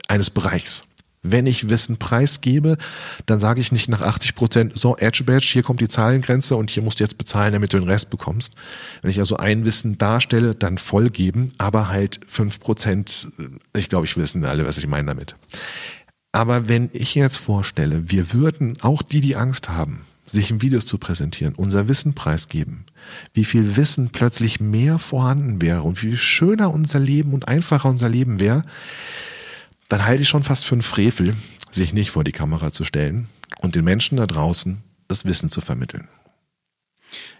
eines Bereichs. Wenn ich Wissen preisgebe, dann sage ich nicht nach 80 Prozent, so Edge Badge, hier kommt die Zahlengrenze und hier musst du jetzt bezahlen, damit du den Rest bekommst. Wenn ich also ein Wissen darstelle, dann voll geben, aber halt fünf Prozent, ich glaube, ich wissen alle, was ich meine damit. Aber wenn ich jetzt vorstelle, wir würden auch die, die Angst haben, sich in Videos zu präsentieren, unser Wissen preisgeben, wie viel Wissen plötzlich mehr vorhanden wäre und wie schöner unser Leben und einfacher unser Leben wäre, dann halte ich schon fast für einen Frevel, sich nicht vor die Kamera zu stellen und den Menschen da draußen das Wissen zu vermitteln.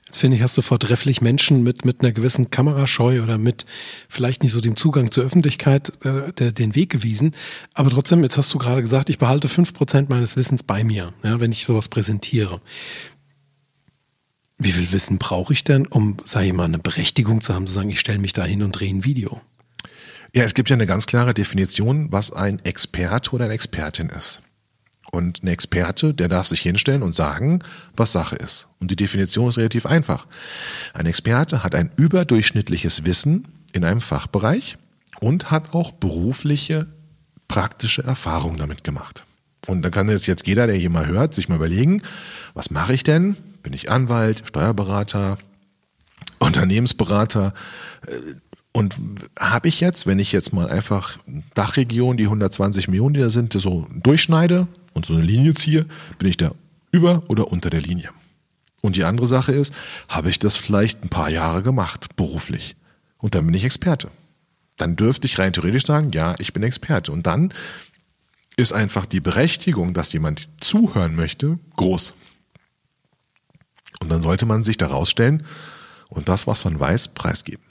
Jetzt finde ich, hast du vortrefflich Menschen mit, mit einer gewissen Kamerascheu oder mit vielleicht nicht so dem Zugang zur Öffentlichkeit äh, der, den Weg gewiesen. Aber trotzdem, jetzt hast du gerade gesagt, ich behalte fünf Prozent meines Wissens bei mir, ja, wenn ich sowas präsentiere. Wie viel Wissen brauche ich denn, um, sage ich mal, eine Berechtigung zu haben, zu sagen, ich stelle mich da hin und drehe ein Video? Ja, es gibt ja eine ganz klare Definition, was ein Experte oder eine Expertin ist. Und ein Experte, der darf sich hinstellen und sagen, was Sache ist. Und die Definition ist relativ einfach. Ein Experte hat ein überdurchschnittliches Wissen in einem Fachbereich und hat auch berufliche, praktische Erfahrungen damit gemacht. Und dann kann jetzt, jetzt jeder, der hier mal hört, sich mal überlegen, was mache ich denn? Bin ich Anwalt, Steuerberater, Unternehmensberater? Und habe ich jetzt, wenn ich jetzt mal einfach Dachregion, die 120 Millionen, die da sind, so durchschneide und so eine Linie ziehe, bin ich da über oder unter der Linie. Und die andere Sache ist, habe ich das vielleicht ein paar Jahre gemacht, beruflich. Und dann bin ich Experte. Dann dürfte ich rein theoretisch sagen, ja, ich bin Experte. Und dann ist einfach die Berechtigung, dass jemand zuhören möchte, groß. Und dann sollte man sich daraus stellen und das, was man weiß, preisgeben.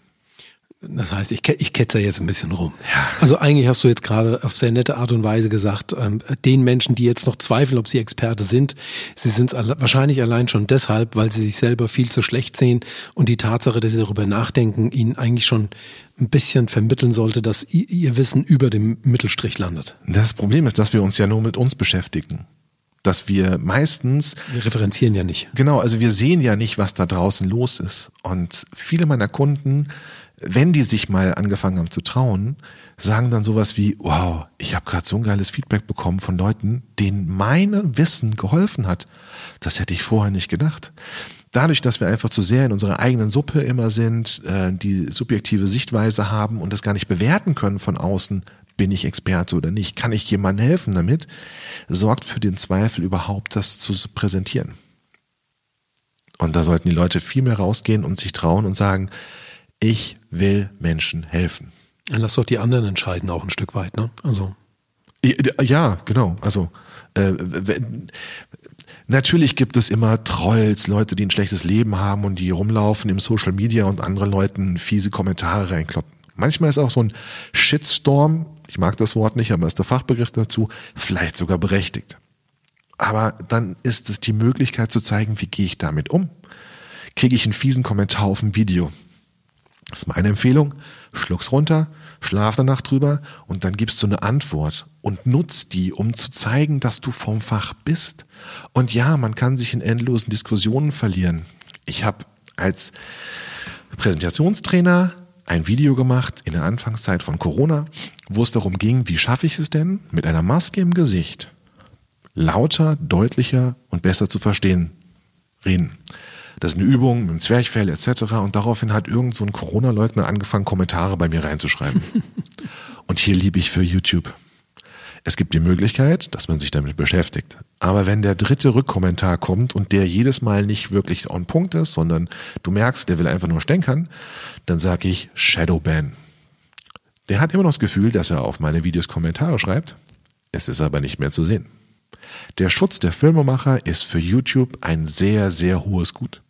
Das heißt, ich, ich ketzer jetzt ein bisschen rum. Ja. Also eigentlich hast du jetzt gerade auf sehr nette Art und Weise gesagt, ähm, den Menschen, die jetzt noch zweifeln, ob sie Experte sind, sie sind es wahrscheinlich allein schon deshalb, weil sie sich selber viel zu schlecht sehen und die Tatsache, dass sie darüber nachdenken, ihnen eigentlich schon ein bisschen vermitteln sollte, dass ihr Wissen über dem Mittelstrich landet. Das Problem ist, dass wir uns ja nur mit uns beschäftigen dass wir meistens. Wir referenzieren ja nicht. Genau, also wir sehen ja nicht, was da draußen los ist. Und viele meiner Kunden wenn die sich mal angefangen haben zu trauen, sagen dann sowas wie, wow, ich habe gerade so ein geiles Feedback bekommen von Leuten, denen meine Wissen geholfen hat. Das hätte ich vorher nicht gedacht. Dadurch, dass wir einfach zu sehr in unserer eigenen Suppe immer sind, äh, die subjektive Sichtweise haben und das gar nicht bewerten können von außen, bin ich Experte oder nicht, kann ich jemandem helfen damit, sorgt für den Zweifel überhaupt, das zu präsentieren. Und da sollten die Leute viel mehr rausgehen und sich trauen und sagen, ich will Menschen helfen. Dann lass doch die anderen entscheiden auch ein Stück weit, ne? Also. Ja, genau. Also äh, wenn, natürlich gibt es immer Trolls, Leute, die ein schlechtes Leben haben und die rumlaufen im Social Media und anderen Leuten fiese Kommentare reinkloppen. Manchmal ist auch so ein Shitstorm, ich mag das Wort nicht, aber ist der Fachbegriff dazu, vielleicht sogar berechtigt. Aber dann ist es die Möglichkeit zu zeigen, wie gehe ich damit um? Kriege ich einen fiesen Kommentar auf ein Video? Das ist meine Empfehlung. Schluck's runter, schlaf danach drüber und dann gibst du eine Antwort und nutzt die, um zu zeigen, dass du vom Fach bist. Und ja, man kann sich in endlosen Diskussionen verlieren. Ich habe als Präsentationstrainer ein Video gemacht in der Anfangszeit von Corona, wo es darum ging, wie schaffe ich es denn, mit einer Maske im Gesicht lauter, deutlicher und besser zu verstehen reden. Das ist eine Übung mit dem Zwerchfell etc. Und daraufhin hat irgend so ein Corona-Leugner angefangen, Kommentare bei mir reinzuschreiben. und hier liebe ich für YouTube. Es gibt die Möglichkeit, dass man sich damit beschäftigt. Aber wenn der dritte Rückkommentar kommt und der jedes Mal nicht wirklich on Punkt ist, sondern du merkst, der will einfach nur stänkern, dann sage ich Shadowban. Der hat immer noch das Gefühl, dass er auf meine Videos Kommentare schreibt. Es ist aber nicht mehr zu sehen. Der Schutz der Filmemacher ist für YouTube ein sehr, sehr hohes Gut.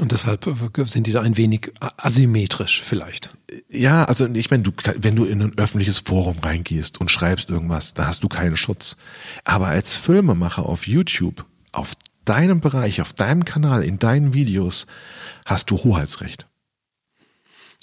Und deshalb sind die da ein wenig asymmetrisch vielleicht. Ja, also ich meine, du, wenn du in ein öffentliches Forum reingehst und schreibst irgendwas, da hast du keinen Schutz. Aber als Filmemacher auf YouTube, auf deinem Bereich, auf deinem Kanal, in deinen Videos, hast du Hoheitsrecht.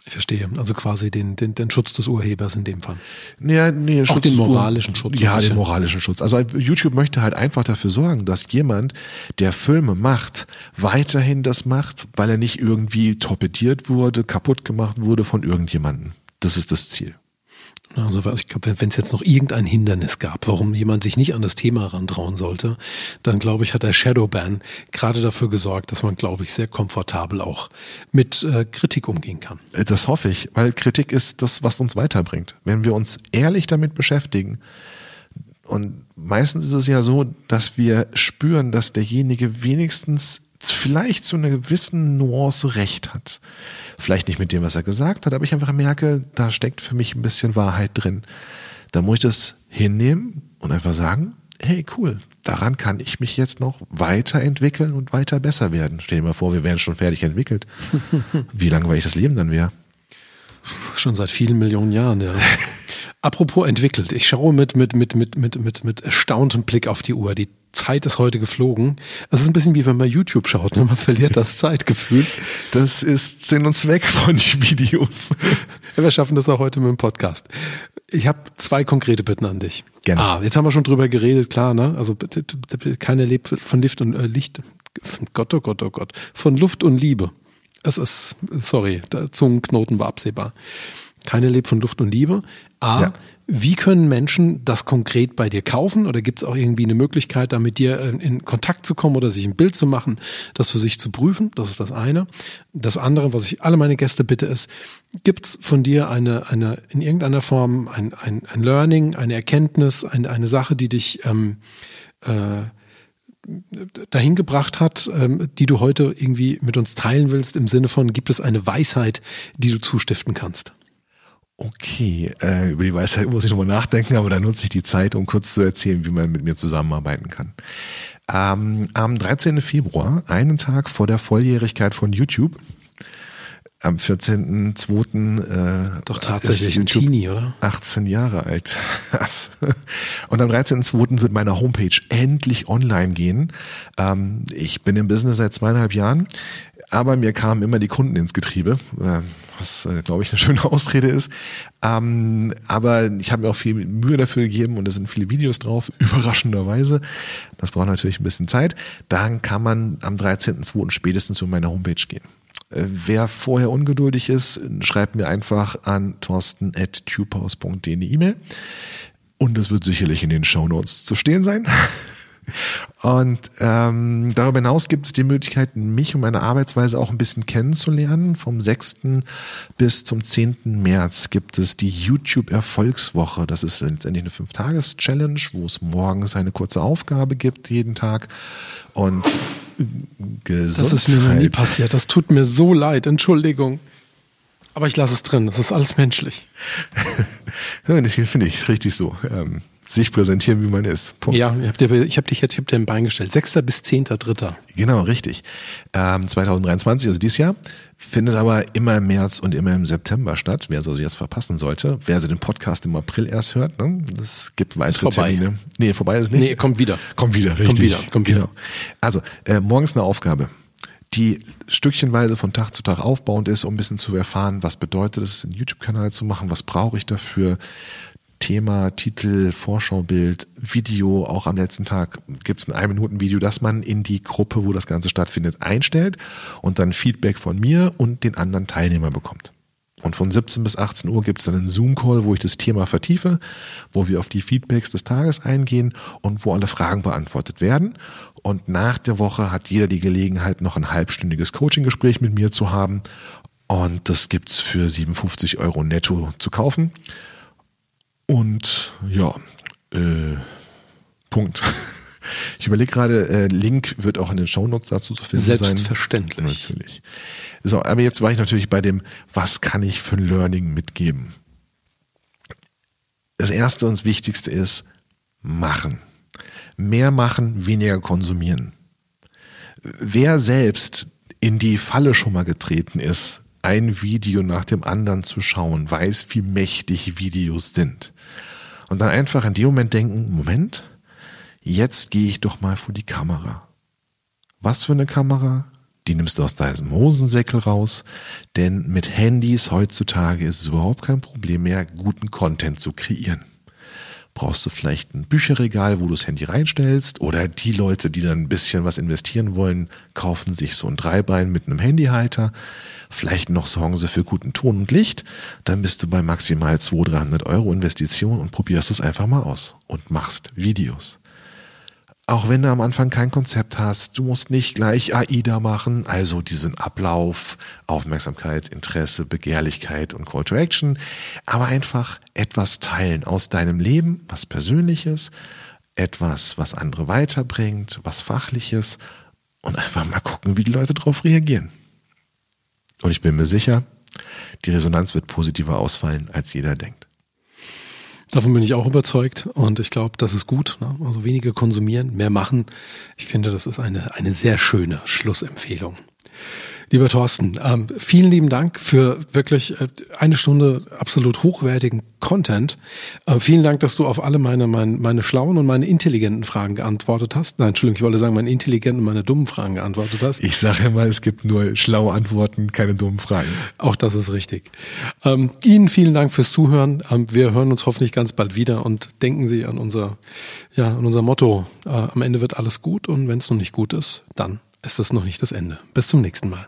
Ich verstehe. Also quasi den, den, den Schutz des Urhebers in dem Fall. Ja, nee, Auch Schutz den moralischen Schutz. Ja, den moralischen Schutz. Also YouTube möchte halt einfach dafür sorgen, dass jemand, der Filme macht, weiterhin das macht, weil er nicht irgendwie torpediert wurde, kaputt gemacht wurde von irgendjemandem. Das ist das Ziel. Also ich glaube, wenn es jetzt noch irgendein Hindernis gab, warum jemand sich nicht an das Thema rantrauen sollte, dann glaube ich, hat der Shadowban gerade dafür gesorgt, dass man, glaube ich, sehr komfortabel auch mit äh, Kritik umgehen kann. Äh, Das hoffe ich, weil Kritik ist das, was uns weiterbringt. Wenn wir uns ehrlich damit beschäftigen, und meistens ist es ja so, dass wir spüren, dass derjenige wenigstens vielleicht zu einer gewissen Nuance recht hat. Vielleicht nicht mit dem, was er gesagt hat, aber ich einfach merke, da steckt für mich ein bisschen Wahrheit drin. Da muss ich das hinnehmen und einfach sagen, hey, cool, daran kann ich mich jetzt noch weiterentwickeln und weiter besser werden. Stell dir mal vor, wir wären schon fertig entwickelt. Wie langweilig das Leben dann wäre. Schon seit vielen Millionen Jahren, ja. Apropos entwickelt, ich schaue mit, mit, mit, mit, mit, mit, erstauntem Blick auf die Uhr. Die Zeit ist heute geflogen. Es ist ein bisschen wie wenn man YouTube schaut, ne? man verliert das Zeitgefühl. Das ist Sinn und Zweck von Videos. Wir schaffen das auch heute mit dem Podcast. Ich habe zwei konkrete Bitten an dich. Gerne. Ah, jetzt haben wir schon drüber geredet, klar, ne? Also bitte, bitte, keiner lebt von Lift und äh, Licht. Von Gott, oh Gott, oh Gott. Von Luft und Liebe. Es ist, sorry, der Zungenknoten war absehbar. Keiner lebt von Luft und Liebe. A, Ja. wie können Menschen das konkret bei dir kaufen? Oder gibt es auch irgendwie eine Möglichkeit, da mit dir in, in Kontakt zu kommen oder sich ein Bild zu machen, das für sich zu prüfen? Das ist das eine. Das andere, was ich alle meine Gäste bitte, ist, gibt es von dir eine, eine, in irgendeiner Form ein, ein, ein Learning, eine Erkenntnis, eine, eine Sache, die dich ähm, äh, dahin gebracht hat, ähm, die du heute irgendwie mit uns teilen willst, im Sinne von, gibt es eine Weisheit, die du zustiften kannst? Okay, äh, über die Weisheit muss ich nochmal nachdenken, aber dann nutze ich die Zeit, um kurz zu erzählen, wie man mit mir zusammenarbeiten kann. Ähm, am 13. Februar, einen Tag vor der Volljährigkeit von YouTube, am 14.2. Äh, Doch tatsächlich ein Teenie, oder? 18 Jahre alt. Und am 13.2. wird meine Homepage endlich online gehen. Ähm, ich bin im Business seit zweieinhalb Jahren, aber mir kamen immer die Kunden ins Getriebe, äh, was, äh, glaube ich, eine schöne Ausrede ist. Ähm, aber ich habe mir auch viel Mühe dafür gegeben und es sind viele Videos drauf, überraschenderweise. Das braucht natürlich ein bisschen Zeit. Dann kann man am 13.2. spätestens zu meiner Homepage gehen. Äh, Wer vorher ungeduldig ist, schreibt mir einfach an torsten.tubehouse.de eine E-Mail. Und es wird sicherlich in den Shownotes zu stehen sein. Und ähm, darüber hinaus gibt es die Möglichkeit, mich und meine Arbeitsweise auch ein bisschen kennenzulernen. Vom 6. bis zum 10. März gibt es die YouTube-Erfolgswoche. Das ist letztendlich eine Fünf-Tages-Challenge, wo es morgens eine kurze Aufgabe gibt, jeden Tag. Und Gesundheit. Das ist mir noch nie passiert. Das tut mir so leid. Entschuldigung. Aber ich lasse es drin. Das ist alles menschlich. Finde ich richtig so. Ähm, sich präsentieren, wie man ist. Punkt. Ja, ich habe hab dich jetzt ich hab dir ein Bein gestellt. 6. bis 10.3. Genau, richtig. Ähm, 2023, also dieses Jahr, findet aber immer im März und immer im September statt. Wer so jetzt verpassen sollte, wer so den Podcast im April erst hört, ne? das gibt weitere vorbei. Termine. Nee, vorbei ist nicht. Nee, kommt wieder. Kommt wieder, richtig. Kommt wieder, kommt wieder. Genau. Also, äh, morgens eine Aufgabe, die stückchenweise von Tag zu Tag aufbauend ist, um ein bisschen zu erfahren, was bedeutet es, einen YouTube-Kanal zu machen, was brauche ich dafür, Thema, Titel, Vorschaubild, Video, auch am letzten Tag gibt es ein Ein-Minuten-Video, das man in die Gruppe, wo das Ganze stattfindet, einstellt und dann Feedback von mir und den anderen Teilnehmern bekommt. Und von 17 bis 18 Uhr gibt es dann einen Zoom-Call, wo ich das Thema vertiefe, wo wir auf die Feedbacks des Tages eingehen und wo alle Fragen beantwortet werden. Und nach der Woche hat jeder die Gelegenheit, noch ein halbstündiges Coaching-Gespräch mit mir zu haben. Und das gibt's für 57 Euro netto zu kaufen. Und ja, äh, Punkt. Ich überlege gerade, äh, Link wird auch in den Shownotes dazu zu finden Selbstverständlich. sein. Selbstverständlich. Natürlich. So, aber jetzt war ich natürlich bei dem, was kann ich für ein Learning mitgeben? Das erste und das Wichtigste ist machen. Mehr machen, weniger konsumieren. Wer selbst in die Falle schon mal getreten ist, ein Video nach dem anderen zu schauen, weiß, wie mächtig Videos sind. Und dann einfach in dem Moment denken, Moment, jetzt gehe ich doch mal vor die Kamera. Was für eine Kamera? Die nimmst du aus deinem Hosensäckel raus, denn mit Handys heutzutage ist es überhaupt kein Problem mehr, guten Content zu kreieren brauchst du vielleicht ein Bücherregal, wo du das Handy reinstellst oder die Leute, die dann ein bisschen was investieren wollen, kaufen sich so ein Dreibein mit einem Handyhalter. Vielleicht noch sorgen sie für guten Ton und Licht. Dann bist du bei maximal 200, 300 Euro Investition und probierst es einfach mal aus und machst Videos. Auch wenn du am Anfang kein Konzept hast, du musst nicht gleich AIDA machen, also diesen Ablauf, Aufmerksamkeit, Interesse, Begehrlichkeit und Call to Action, aber einfach etwas teilen aus deinem Leben, was Persönliches, etwas, was andere weiterbringt, was Fachliches und einfach mal gucken, wie die Leute darauf reagieren. Und ich bin mir sicher, die Resonanz wird positiver ausfallen, als jeder denkt. Davon bin ich auch überzeugt und ich glaube, das ist gut. Ne? Also weniger konsumieren, mehr machen. Ich finde, das ist eine, eine sehr schöne Schlussempfehlung. Lieber Thorsten, ähm, vielen lieben Dank für wirklich äh, eine Stunde absolut hochwertigen Content. Äh, vielen Dank, dass du auf alle meine, meine, meine schlauen und meine intelligenten Fragen geantwortet hast. Nein, Entschuldigung, ich wollte sagen, meine intelligenten und meine dummen Fragen geantwortet hast. Ich sage immer, es gibt nur schlaue Antworten, keine dummen Fragen. Auch das ist richtig. Ähm, Ihnen vielen Dank fürs Zuhören. Ähm, wir hören uns hoffentlich ganz bald wieder und denken Sie an unser, ja, an unser Motto. Äh, am Ende wird alles gut und wenn es noch nicht gut ist, dann ist das noch nicht das Ende. Bis zum nächsten Mal.